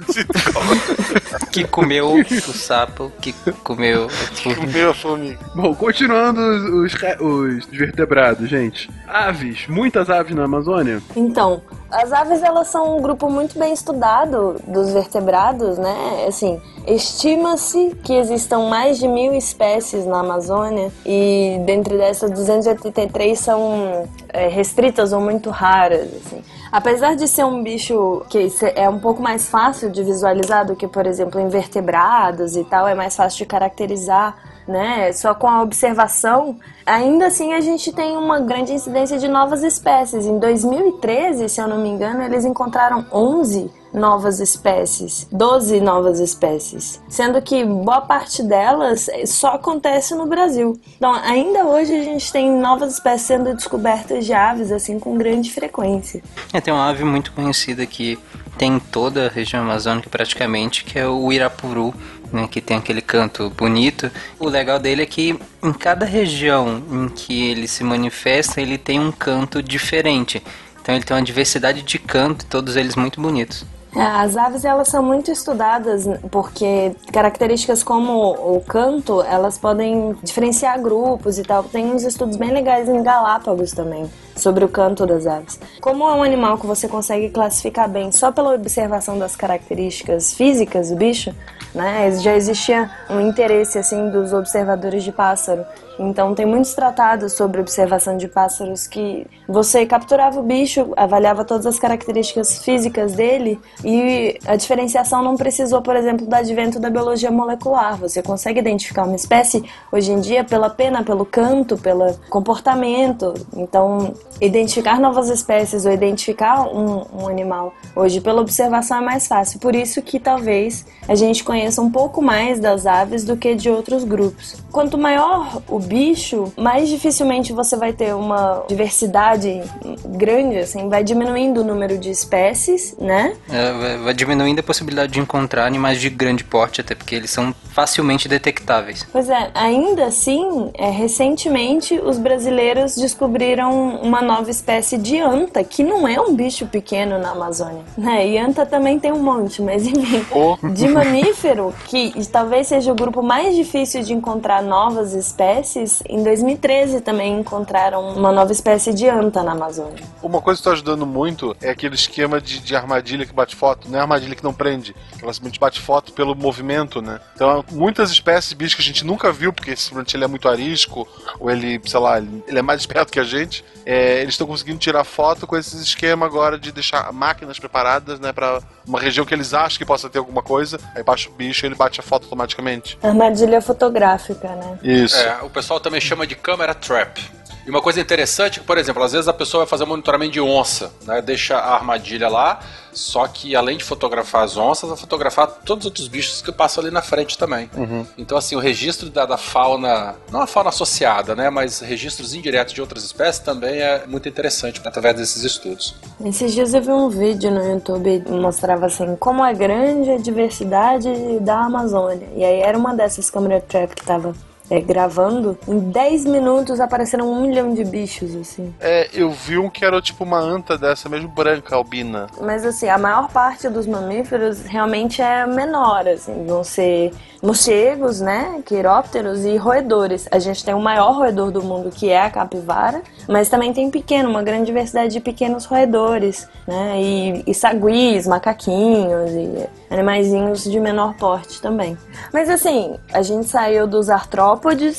Que comeu o sapo, que comeu o... Meu formiga. Bom, continuando os, os vertebrados, gente. Aves, muitas aves na Amazônia. Então, as aves elas são um grupo muito bem estudado dos vertebrados, né? Assim, estima-se que existam mais de mil espécies na Amazônia e dentre dessas 283 são é, restritas ou muito raras, assim. Apesar de ser um bicho que é um pouco mais fácil de visualizar do que, por exemplo, invertebrados e tal, é mais fácil de caracterizar né, só com a observação, ainda assim a gente tem uma grande incidência de novas espécies. Em 2013, se eu não me engano, eles encontraram 11 novas espécies, 12 novas espécies, sendo que boa parte delas só acontece no Brasil. Então, ainda hoje a gente tem novas espécies sendo descobertas de aves assim com grande frequência. É, tem uma ave muito conhecida que tem em toda a região amazônica praticamente, que é o Irapuru, né, que tem aquele canto bonito. O legal dele é que em cada região em que ele se manifesta, ele tem um canto diferente. Então ele tem uma diversidade de canto, todos eles muito bonitos. É, As aves elas são muito estudadas porque características como o canto elas podem diferenciar grupos e tal. Tem uns estudos bem legais em Galápagos também sobre o canto das aves. Como é um animal que você consegue classificar bem só pela observação das características físicas do bicho, né? Já existia um interesse assim dos observadores de pássaro. Então tem muitos tratados sobre observação de pássaros que você capturava o bicho, avaliava todas as características físicas dele e a diferenciação não precisou, por exemplo, do advento da biologia molecular. Você consegue identificar uma espécie hoje em dia pela pena, pelo canto, pelo comportamento. Então identificar novas espécies ou identificar um, um animal hoje pela observação é mais fácil. Por isso que talvez a gente conheça um pouco mais das aves do que de outros grupos. Quanto maior o bicho, mais dificilmente você vai ter uma diversidade grande, assim, vai diminuindo o número de espécies, né? É, vai, diminuindo a possibilidade de encontrar animais de grande porte, até porque eles são facilmente detectáveis. Pois é, ainda assim, é, recentemente os brasileiros descobriram uma nova espécie de anta, que não é um bicho pequeno na Amazônia. Né? E anta também tem um monte, mas enfim. De mamífero, que talvez seja o grupo mais difícil de encontrar novas espécies, em 2013 também encontraram uma nova espécie de anta na Amazônia. Uma coisa que está ajudando muito é aquele esquema de, de armadilha que bate foto. Não é armadilha que não prende. Ela simplesmente bate foto pelo movimento, né? Então, muitas espécies de bichos que a gente nunca viu, porque simplesmente ele é muito arisco, ou ele, sei lá, ele ele é mais esperto que a gente, é, eles estão conseguindo tirar foto com esse esquema agora de deixar máquinas preparadas, né, para uma região que eles acham que possa ter alguma coisa, aí baixa o bicho e ele bate a foto automaticamente. Armadilha fotográfica, né? Isso. É, o pessoal também chama de câmera trap. E uma coisa interessante é que, por exemplo, às vezes a pessoa vai fazer um monitoramento de onça, né? Deixa a armadilha lá, só que além de fotografar as onças, vai fotografar todos os outros bichos que passam ali na frente também. Então, assim, o registro da, da fauna, não a fauna associada, né? Mas registros indiretos de outras espécies também é muito interessante através desses estudos. Esses dias eu vi um vídeo no YouTube que mostrava assim como é grande a diversidade da Amazônia. E aí era uma dessas câmeras trap que tava é, gravando. Em 10 minutos apareceram um milhão de bichos, assim. É, eu vi um que era tipo uma anta dessa, mesmo branca, albina. Mas assim, a maior parte dos mamíferos realmente é menor, assim, vão ser morcegos, né, quirópteros e roedores. A gente tem o maior roedor do mundo, que é a capivara, mas também tem pequeno, uma grande diversidade de pequenos roedores, né, e, e saguis, macaquinhos e animaizinhos de menor porte também. Mas assim, a gente saiu dos artrópodes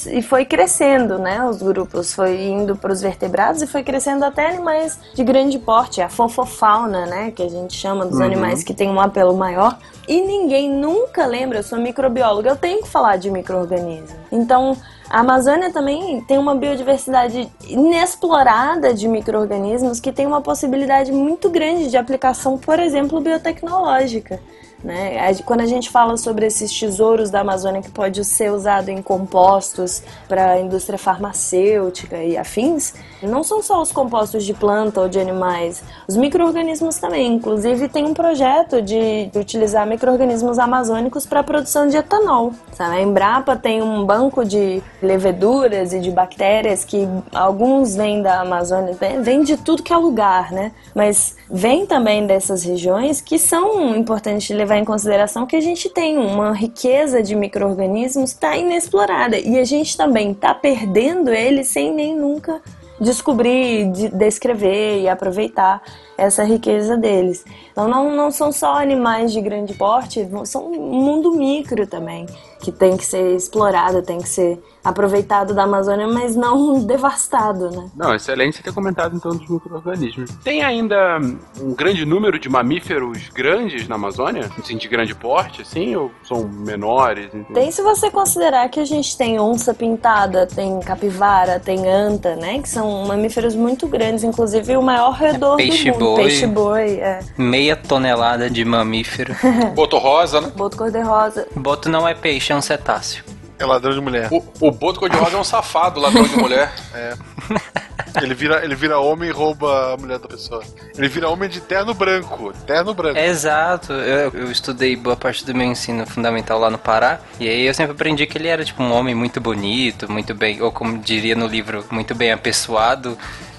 e foi crescendo, né, os grupos, foi indo para os vertebrados e foi crescendo até animais de grande porte, a fofofauna, né, que a gente chama dos Uhum. animais que tem um apelo maior. E ninguém nunca lembra, eu sou microbióloga, eu tenho que falar de micro-organismo. Então, a Amazônia também tem uma biodiversidade inexplorada de micro-organismos que tem uma possibilidade muito grande de aplicação, por exemplo, biotecnológica. Né? Quando a gente fala sobre esses tesouros da Amazônia que pode ser usado em compostos para a indústria farmacêutica e afins, não são só os compostos de planta ou de animais, os micro-organismos também. Inclusive tem um projeto de, utilizar micro-organismos amazônicos para a produção de etanol. Sabe? A Embrapa tem um banco de leveduras e de bactérias que alguns vêm da Amazônia, vêm- vêm de tudo que é lugar, né? Mas vem também dessas regiões que são importantes de em consideração que a gente tem uma riqueza de micro-organismos que está inexplorada e a gente também está perdendo eles sem nem nunca descobrir, de- descrever e aproveitar. essa riqueza deles. Então não, não são só animais de grande porte, são um mundo micro também, que tem que ser explorado, tem que ser aproveitado da Amazônia, mas não devastado, né? Não, excelente você ter comentado então dos micro-organismos. Tem ainda um grande número de mamíferos grandes na Amazônia? Assim, de grande porte, assim, ou são menores? Enfim? Tem se você considerar que a gente tem onça pintada, tem capivara, tem anta, né? Que são mamíferos muito grandes, inclusive o maior redor peixe do mundo. boi. Peixe boi, é. Meia tonelada de mamífero. Boto rosa, né? Boto cor-de-rosa. Boto não é peixe, é um cetáceo. É ladrão de mulher. O, o Boto cor-de-rosa é um safado, ladrão de mulher. É. Ele vira, ele vira homem e rouba a mulher da pessoa. Ele vira homem de terno branco. Terno branco. Exato, eu, eu estudei boa parte do meu ensino fundamental lá no Pará, e aí eu sempre aprendi que ele era tipo um homem muito bonito, muito bem, ou como diria no livro, muito bem apessoado,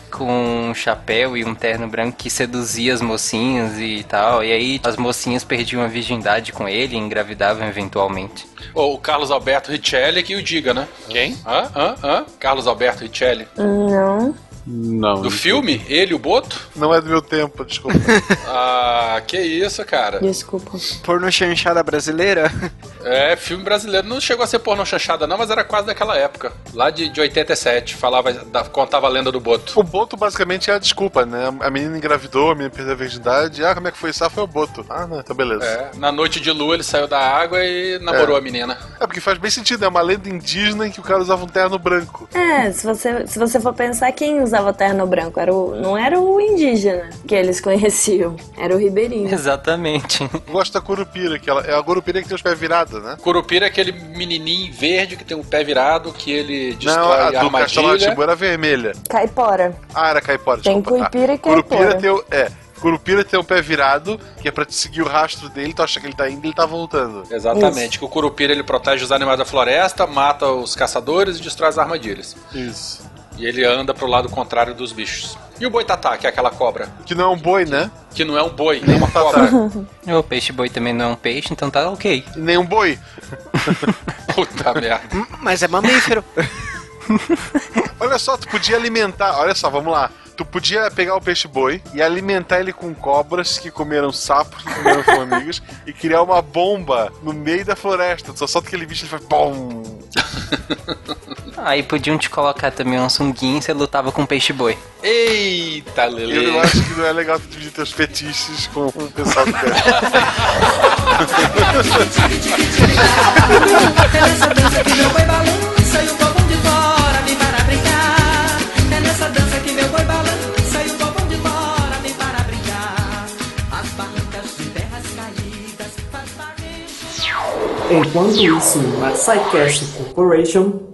com um chapéu e um terno branco que seduzia as mocinhas e tal, e aí as mocinhas perdiam a virgindade com ele e engravidavam eventualmente. Ou o Carlos Alberto Richelli que o diga, né? Quem? Hã? Hã? Hã? Carlos Alberto Richelli. Não. Não. Do filme? Ele, o Boto? Não é do meu tempo, desculpa. Ah, que isso, cara. Desculpa. Porno chanchada brasileira? É, filme brasileiro. Não chegou a ser pornô chanchada, não, mas era quase daquela época. Lá de, de 87. Falava, da- contava a lenda do Boto. O Boto basicamente é a desculpa, né? A menina engravidou, a menina perdeu a virgindade. Ah, como é que foi isso? Ah, foi o Boto. Ah, não, então beleza. É, na noite de lua ele saiu da água e namorou É. a menina. É porque faz bem sentido, é uma lenda indígena em que o cara usava um terno branco. É, se você, se você for pensar, quem usava terno branco? Era o, não era o indígena que eles conheciam, era o ribeirinho. Exatamente. Eu gosto da Curupira, que ela, é a Curupira que tem os pés virados, né? Curupira é aquele menininho verde que tem o pé virado, que ele Não, destrói a a do Castelo armadilha. Timbu era vermelha. Caipora. Ah, era caipora, Tem desculpa. Curupira Ah, e caipora. Curupira tem o... É, Curupira tem o pé virado, que é pra te seguir o rastro dele, tu acha que ele tá indo e ele tá voltando. Exatamente, que o Curupira ele protege os animais da floresta, mata os caçadores e destrói as armadilhas. Isso. E ele anda pro lado contrário dos bichos. E o boitatá, que é aquela cobra? Que não é um boi, né? Que não é um boi, nem uma cobra. o peixe boi também não é um peixe, então tá ok. Nem um boi. Puta merda. Mas é mamífero. Olha só, tu podia alimentar. Olha só, vamos lá. Tu podia pegar o peixe-boi e alimentar ele com cobras que comeram sapos, que comeram formigas, e criar uma bomba no meio da floresta. Tu só solta aquele bicho e ele faz BOM! Aí podiam te colocar também uma sunguinha e você lutava com peixe boi. Eita, Lele. Eu acho que não é legal tu dividir teus fetiches com o pessoal do pé. Dança que balança e o povão de fora Enquanto isso, na Psycast Corporation,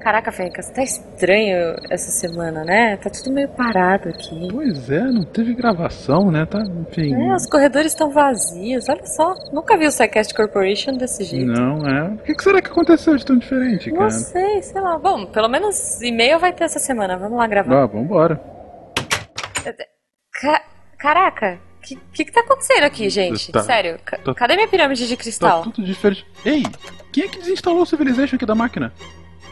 Caraca, Fencas, tá estranho essa semana, né? Tá tudo meio parado aqui. Pois é, não teve gravação, né? Tá, enfim. É, os corredores estão vazios, olha só. Nunca vi o Psycast Corporation desse jeito. Não, é. O que, será que aconteceu de tão diferente, Não cara? sei, sei lá. Bom, pelo menos e-mail vai ter essa semana. Vamos lá gravar. Ah, vambora. Ca- Caraca, que, que que tá acontecendo aqui, gente? Tá- Sério, tá- cadê minha pirâmide de Tá cristal? tudo diferente. Ei, quem é que desinstalou o Civilization aqui da máquina?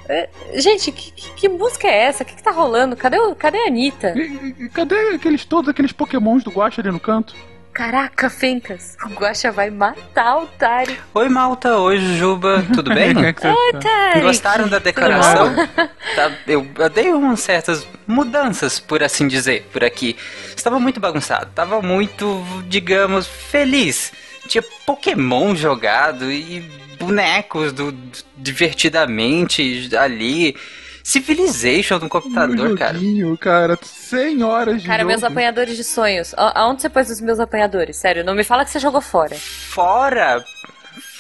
É, Gente, que, que- música é essa? O que, que tá rolando? Cadê, o, cadê a Anitta? E cadê aqueles todos aqueles pokémons do Guacha ali no canto? Caraca, Fencas, o Guaxa vai matar o Tari. Oi, Malta. Oi, Jujuba. Tudo bem? Como é que você Oi, tá? Tari. Gostaram da decoração? Tá, eu, eu dei umas certas mudanças, por assim dizer, por aqui. Estava muito bagunçado, estava muito, digamos, feliz. Tinha Pokémon jogado e bonecos do, divertidamente ali. Civilization no computador, Um cara. joguinho, cara. 100 horas de Cara, jogo. meus apanhadores de sonhos. A- Aonde você pôs os meus apanhadores? Sério, não me fala que você jogou fora. Fora.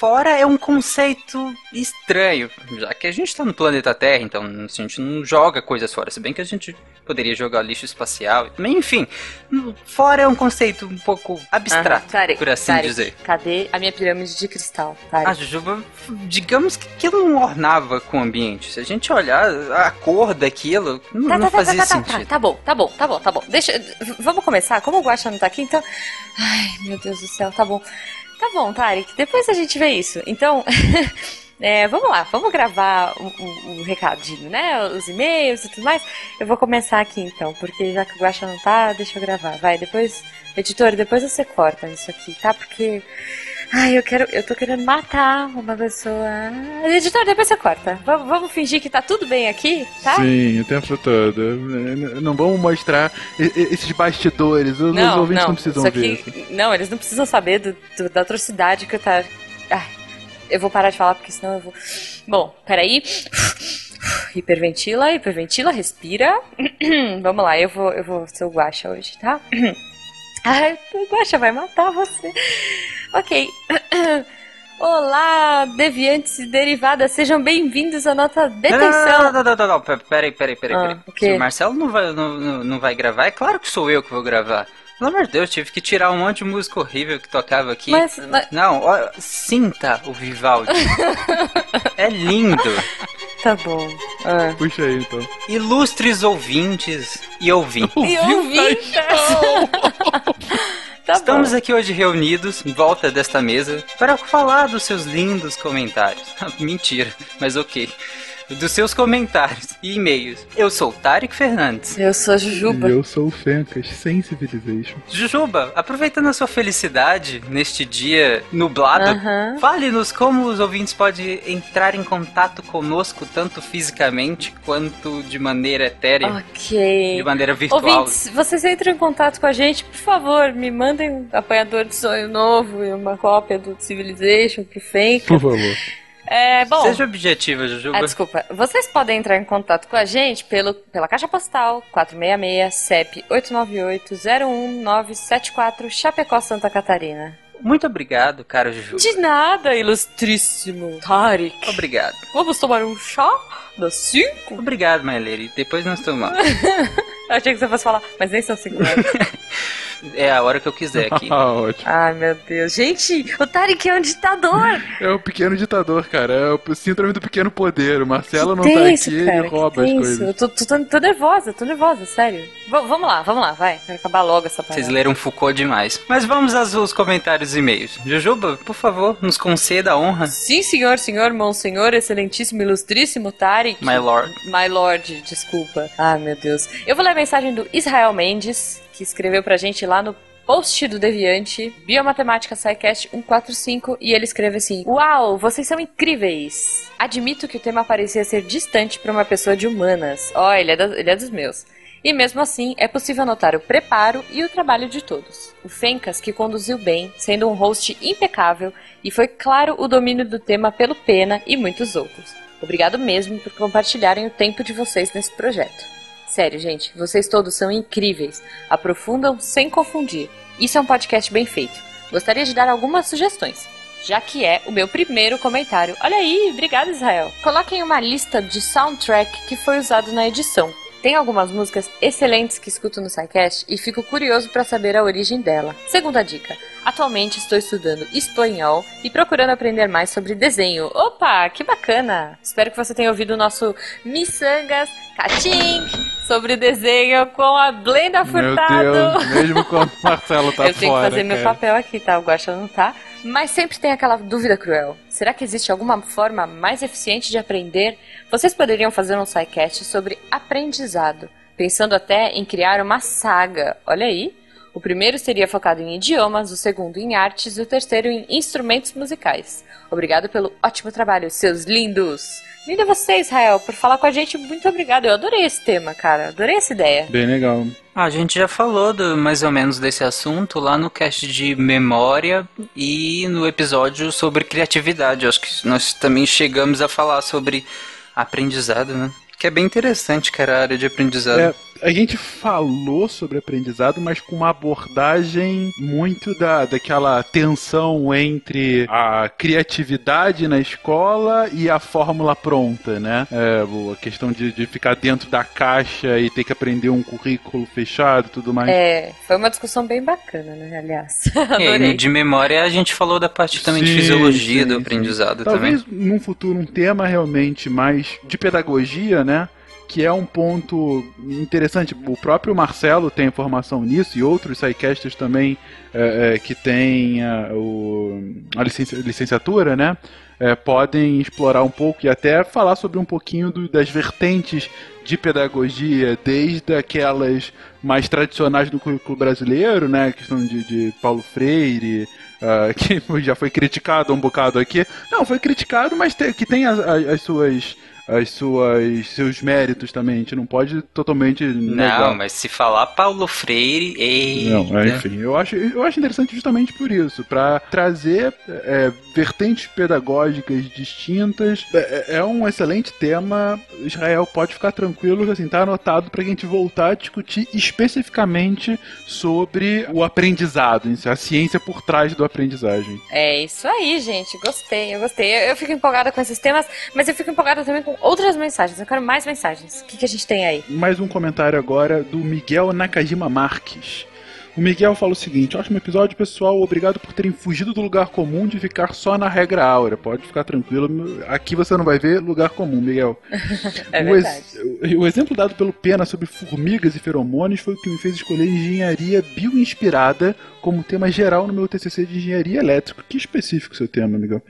Fora é um conceito estranho, já que a gente tá no planeta Terra, então a gente não joga coisas fora, se bem que a gente poderia jogar lixo espacial, enfim, fora é um conceito um pouco abstrato, Aham. Tari, por assim Tari, dizer. Cadê a minha pirâmide de cristal? Tari? A Jujuba, digamos que aquilo não ornava com o ambiente. Se a gente olhar a cor daquilo, não, Tá, não tá, tá, fazia tá, tá, sentido. tá, tá bom, tá bom, tá bom, tá bom. Deixa. Vamos começar? Como o Guaxa não tá aqui, então. Ai, meu Deus do céu, tá bom. Tá bom, Tarek, depois a gente vê isso. Então. É, vamos lá, vamos gravar o, o- o recadinho, né? Os e-mails e tudo mais. Eu vou começar aqui então, porque já que o Guaxa não tá, deixa eu gravar. Vai, depois, editor, depois você corta isso aqui, tá? Porque. Ai, eu quero. Eu tô querendo matar uma pessoa. Editor, depois você corta. Vamos, vamos fingir que tá tudo bem aqui, tá? Sim, o tempo todo. Não vamos mostrar esses bastidores. Os Não, ouvintes não, não precisam ver. aqui, não, eles não precisam saber do, do- da atrocidade que eu tá. Ai, eu vou parar de falar porque senão eu vou. Bom, peraí. Hiperventila, hiperventila, respira. Vamos lá, eu vou, eu vou ser o Guaxa hoje, tá? Ai, Guaxa vai matar você. Ok. Olá, deviantes e derivadas, sejam bem-vindos à nossa detenção. Não, não, não, não, não, pe- peraí, peraí, peraí. Ah, peraí. Se o Marcelo não vai, não, não vai gravar, é claro que sou eu que vou gravar. Pelo amor de Deus, tive que tirar um monte de música horrível que tocava aqui. Mas- mas- Não, ó, sinta o Vivaldi. é lindo. Tá bom. Ah. Puxa aí, então. Ilustres ouvintes e ouvintes. E ouvintes! Tá Estamos bom. aqui hoje reunidos em volta desta mesa para falar dos seus lindos comentários. Mentira, mas ok. Dos seus comentários e e-mails. Eu sou o Tarek Fernandes. Eu sou a Jujuba. E eu sou o Fencas, sem Civilization. Jujuba, aproveitando a sua felicidade neste dia nublado, Aham. fale-nos como os ouvintes podem entrar em contato conosco, tanto fisicamente quanto de maneira etérea, Ok. de maneira virtual. Ouvintes, vocês entram em contato com a gente, por favor, me mandem um apanhador de sonho novo e uma cópia do Civilization pro Fenka. Por favor. É, bom. Seja objetiva, Jujuba. Ah, desculpa. Vocês podem entrar em contato com a gente pelo, pela caixa postal 466 CEP 898-01974 Chapecó, Santa Catarina. Muito obrigado, cara Jujuba. De nada, ilustríssimo Tarek. Obrigado. Vamos tomar um chá das 5? Obrigado, Lady. Depois nós tomamos. Eu achei que você fosse falar, mas nem são 5 horas. É a hora que eu quiser aqui. Ah, ótimo. Ai, meu Deus. Gente, o Tarek é um ditador. É o pequeno ditador, cara. É o síndrome do pequeno poder. O Marcelo não Que tá tenso, aqui, cara, ele rouba as tenso. coisas. Eu tô, tô, tô- nervosa, tô nervosa, sério. V- vamos lá, vamos lá, vai. Quero acabar logo essa parada. Vocês leram Foucault demais. Mas vamos aos, comentários e e-mails. Jujuba, por favor, nos conceda a honra. Sim, senhor, senhor, monsenhor, excelentíssimo, ilustríssimo Tarek. My Lord. My Lord, desculpa. Ah, meu Deus. Eu vou ler a mensagem do Israel Mendes, que escreveu pra gente lá no post do Deviante, Biomatemática SciCast 145, e ele escreve assim: Uau, vocês são incríveis! Admito que o tema parecia ser distante pra uma pessoa de humanas. Ó, ele, é ele é dos meus. E mesmo assim, é possível notar o preparo e o trabalho de todos. O Fencas, que conduziu bem, sendo um host impecável, e foi claro o domínio do tema pelo Pena e muitos outros. Obrigado mesmo por compartilharem o tempo de vocês nesse projeto. Sério, gente, vocês todos são incríveis. Aprofundam sem confundir. Isso é um podcast bem feito. Gostaria de dar algumas sugestões. Já que é o meu primeiro comentário. Olha aí, obrigado Israel. Coloquem uma lista de soundtrack que foi usado na edição. Tem algumas músicas excelentes que escuto no SciCast e fico curioso para saber a origem dela. Segunda dica. Atualmente estou estudando espanhol e procurando aprender mais sobre desenho. Opa, que bacana! Espero que você tenha ouvido o nosso Missangas Catim sobre desenho com a Blenda Meu Furtado. Deus, mesmo quando o Marcelo tá Eu tenho fora. que fazer meu cara. papel aqui, tá? O Guaxa não tá. Mas sempre tem aquela dúvida cruel. Será que existe alguma forma mais eficiente de aprender? Vocês poderiam fazer um sidecast sobre aprendizado, pensando até em criar uma saga. Olha aí. O primeiro seria focado em idiomas, o segundo em artes e o terceiro em instrumentos musicais. Obrigado pelo ótimo trabalho, seus lindos! Linda você, Israel, por falar com a gente. Muito obrigado. Eu adorei esse tema, cara. Adorei essa ideia. Bem legal. A gente já falou do- mais ou menos desse assunto lá no cast de memória e no episódio sobre criatividade. Eu acho que nós também chegamos a falar sobre aprendizado, né? Que é bem interessante, cara, a área de aprendizado. É, a gente falou sobre aprendizado, mas com uma abordagem muito da, daquela tensão entre a criatividade na escola e a fórmula pronta, né? É, a questão de, de ficar dentro da caixa e ter que aprender um currículo fechado e tudo mais. É, foi uma discussão bem bacana, né? Aliás. É, e de memória a gente falou da parte também de Sim, fisiologia sim, do sim. aprendizado Talvez também. num futuro um tema realmente mais de pedagogia, né? Que é um ponto interessante. O próprio Marcelo tem informação nisso e outros sidecasters também é, é, que têm a, o- a licenci- licenciatura, né? é, podem explorar um pouco e até falar sobre um pouquinho do- das vertentes de pedagogia, desde aquelas mais tradicionais do currículo brasileiro, né? A questão de, de Paulo Freire, ah, que já foi criticado um bocado aqui. Não, foi criticado, mas te- que tem as, as- as suas. As suas seus méritos também, a gente não pode totalmente negar. Não, mas se falar Paulo Freire, ei. Não, é, enfim, eu acho, eu acho interessante justamente por isso, para trazer é, vertentes pedagógicas distintas. É, é um excelente tema. Israel pode ficar tranquilo, assim, tá anotado para a gente voltar a discutir especificamente sobre o aprendizado, a ciência por trás do aprendizagem. É isso aí, gente. Gostei, eu gostei. Eu, eu fico empolgada com esses temas, mas eu fico empolgada também com outras mensagens. Eu quero mais mensagens. O que, que a gente tem aí? Mais um comentário agora do Miguel Nakajima Marques. O Miguel fala o seguinte: ótimo episódio, pessoal. Obrigado por terem fugido do lugar comum de ficar só na regra áurea. Pode ficar tranquilo. Aqui você não vai ver lugar comum, Miguel. É o, ex- o exemplo dado pelo Pena sobre formigas e feromônios foi o que me fez escolher engenharia bioinspirada como tema geral no meu TCC de engenharia elétrica. Que específico seu tema, Miguel.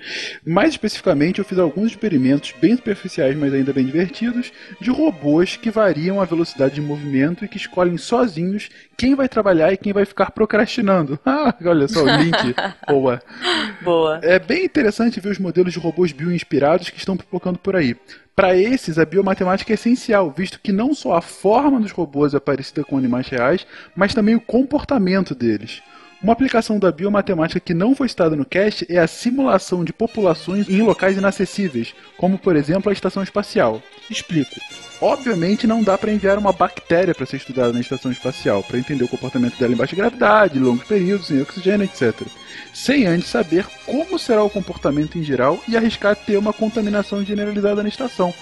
Mais especificamente, eu fiz alguns experimentos bem superficiais, mas ainda bem divertidos, de robôs que variam a velocidade de movimento e que escolhem sozinhos quem vai trabalhar e quem vai ficar procrastinando. Ah, olha só o link. Boa. Boa. É bem interessante ver os modelos de robôs bioinspirados que estão pipocando por aí. Para esses, a biomatemática é essencial, visto que não só a forma dos robôs é parecida com animais reais, mas também o comportamento deles. Uma aplicação da biomatemática que não foi citada no cast é a simulação de populações em locais inacessíveis, como por exemplo a estação espacial. Explico. Obviamente não dá para enviar uma bactéria para ser estudada na estação espacial, para entender o comportamento dela em baixa gravidade, longos períodos, sem oxigênio, etc. Sem antes saber como será o comportamento em geral e arriscar ter uma contaminação generalizada na estação.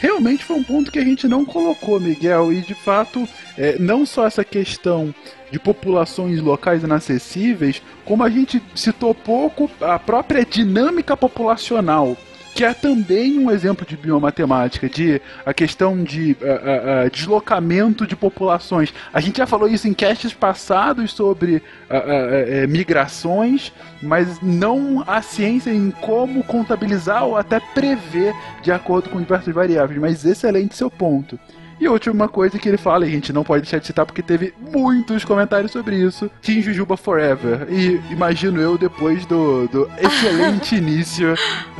Realmente foi um ponto que a gente não colocou, Miguel, e de fato, é, não só essa questão de populações locais inacessíveis, como a gente citou pouco a própria dinâmica populacional que é também um exemplo de biomatemática, de a questão de ah, ah, deslocamento de populações. A gente já falou isso em casts passados sobre eh, migrações, mas não a ciência em como contabilizar ou até prever de acordo com diversas variáveis. Mas excelente seu ponto. E a última coisa que ele fala, e a gente não pode deixar de citar porque teve muitos comentários sobre isso, Team Jujuba Forever. E imagino eu depois do, do excelente início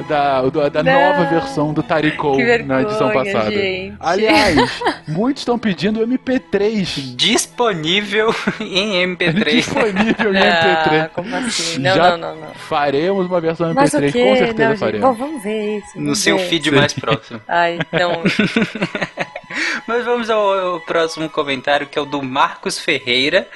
da, do- da Não. nova versão do Taricou na edição passada. gente. Aliás, muitos estão pedindo MP3. Disponível em MP3. Disponível em Ah, MP3. como assim? Não, Já não, não, não. Faremos uma versão Mas o MP3, quê? com certeza não, gente, faremos. bom, vamos ver isso. No vamos seu ver. feed mais próximo. Ai, não. Mas vamos ao, ao próximo comentário, que é o do Marcos Ferreira.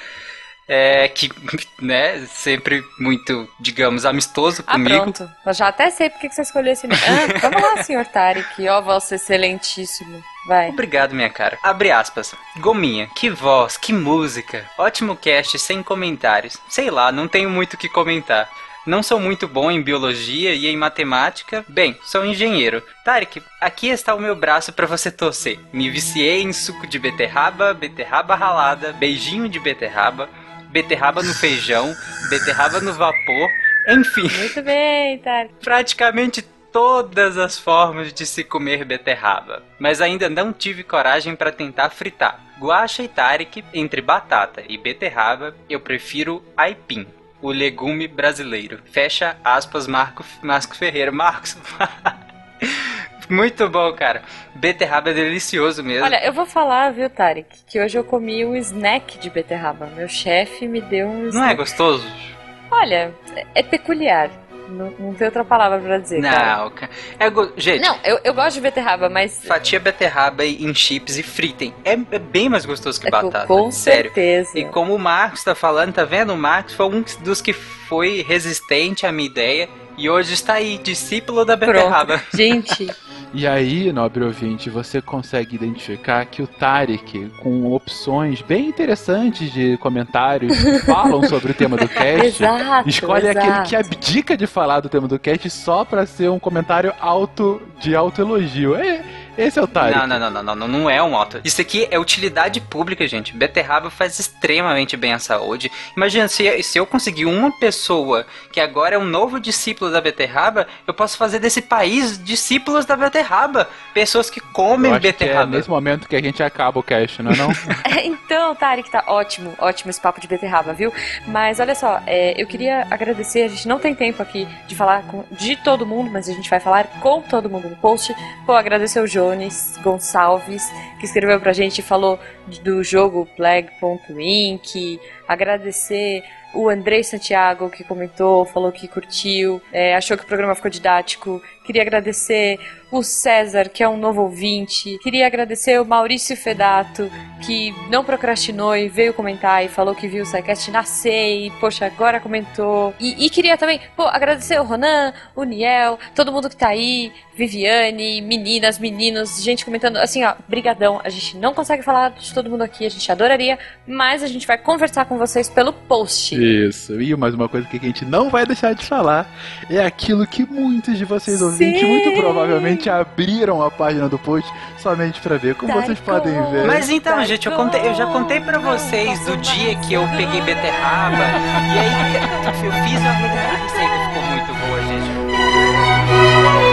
É, que, né, sempre muito, digamos, amistoso Ah, comigo. pronto. Eu já até sei porque que você escolheu esse nome. Ah, vamos lá, senhor Tarek. Ó, vosso excelentíssimo. Vai. Obrigado, minha cara. Abre aspas. Gominha, que voz, que música. Ótimo cast, sem comentários. Sei lá, não tenho muito o que comentar. Não sou muito bom em biologia e em matemática. Bem, sou engenheiro. Tarek, aqui está o meu braço para você torcer. Me viciei em suco de beterraba, beterraba ralada, beijinho de beterraba, beterraba no feijão, beterraba no vapor, enfim. Muito bem, Tarek. praticamente todas as formas de se comer beterraba, mas ainda não tive coragem para tentar fritar. Guaxa e Tarek, entre batata e beterraba, eu prefiro aipim, o legume brasileiro. Fecha aspas, Marco, Marco Ferreira. Marcos. Muito bom, cara. Beterraba é delicioso mesmo. Olha, eu vou falar, viu, Tarek, que hoje eu comi um snack de beterraba. Meu chefe me deu um snack. não é gostoso? Olha, é peculiar. Não, não tem outra palavra pra dizer. Não, cara. É go... Gente, Não, eu, eu gosto de beterraba, mas fatia beterraba em chips e fritem. É, é bem mais gostoso que É, batata. com sério. certeza. E como o Marcos tá falando, tá vendo? O Marcos foi um dos que foi resistente à minha ideia e hoje está aí, discípulo da beterraba. Pronto. Gente, E aí, nobre ouvinte, você consegue identificar que o Tarek, com opções bem interessantes de comentários que falam sobre o tema do cast, Exato, escolhe exato. aquele que abdica de falar do tema do cast só pra ser um comentário auto de autoelogio. É, Esse é o Tarek. Não, não, não, não, não, não, não é um auto. Isso aqui é utilidade pública, gente. Beterraba faz extremamente bem à saúde. Imagina, se, se eu conseguir uma pessoa que agora é um novo discípulo da beterraba, eu posso fazer desse país discípulos da beterraba. Pessoas que comem Eu acho que é beterraba. nesse momento que a gente acaba o cast, não é não? então, Tarek, tá ótimo, ótimo esse papo de beterraba, viu? Mas olha só, é, eu queria agradecer, a gente não tem tempo aqui de falar com- de todo mundo, mas a gente vai falar com todo mundo no post. Pô, agradecer o Jones Gonçalves, que escreveu pra gente e falou do jogo Plague.inc, agradecer o Andrei Santiago, que comentou, falou que curtiu, é, achou que o programa ficou didático. Queria agradecer o César, que é um novo ouvinte. Queria agradecer o Maurício Fedato, que não procrastinou e veio comentar e falou que viu o SciCast nascer e, poxa, agora comentou. E, e queria também, pô, agradecer o Ronan, o Niel, todo mundo que tá aí, Viviane, meninas, meninos, gente comentando. Assim, ó, brigadão. A gente não consegue falar de todo mundo aqui, a gente adoraria, mas a gente vai conversar com vocês pelo post. Isso. E mais uma coisa que a gente não vai deixar de falar é aquilo que muitos de vocês ouvintes muito provavelmente abriram a página do post somente pra ver. Como vocês podem ver. Mas então, gente, eu, contei, eu já contei pra vocês do dia que eu peguei beterraba e aí eu fiz uma a receita ficou muito boa, gente.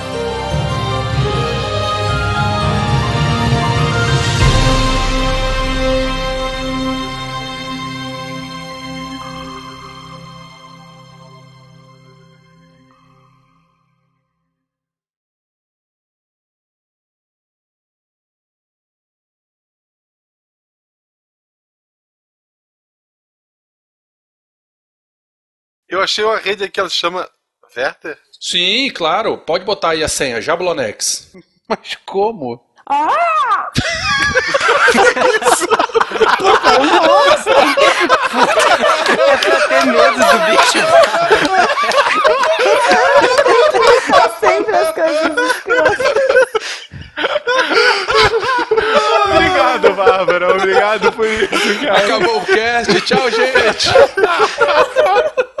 Eu achei uma rede que ela chama Werther. Sim, claro. Pode botar aí a senha, Jablonex. Mas como? Ah! É pra ter medo do bicho. Sempre as coisas. Obrigado, Bárbara. Obrigado por isso, cara. Acabou o cast. Tchau, gente.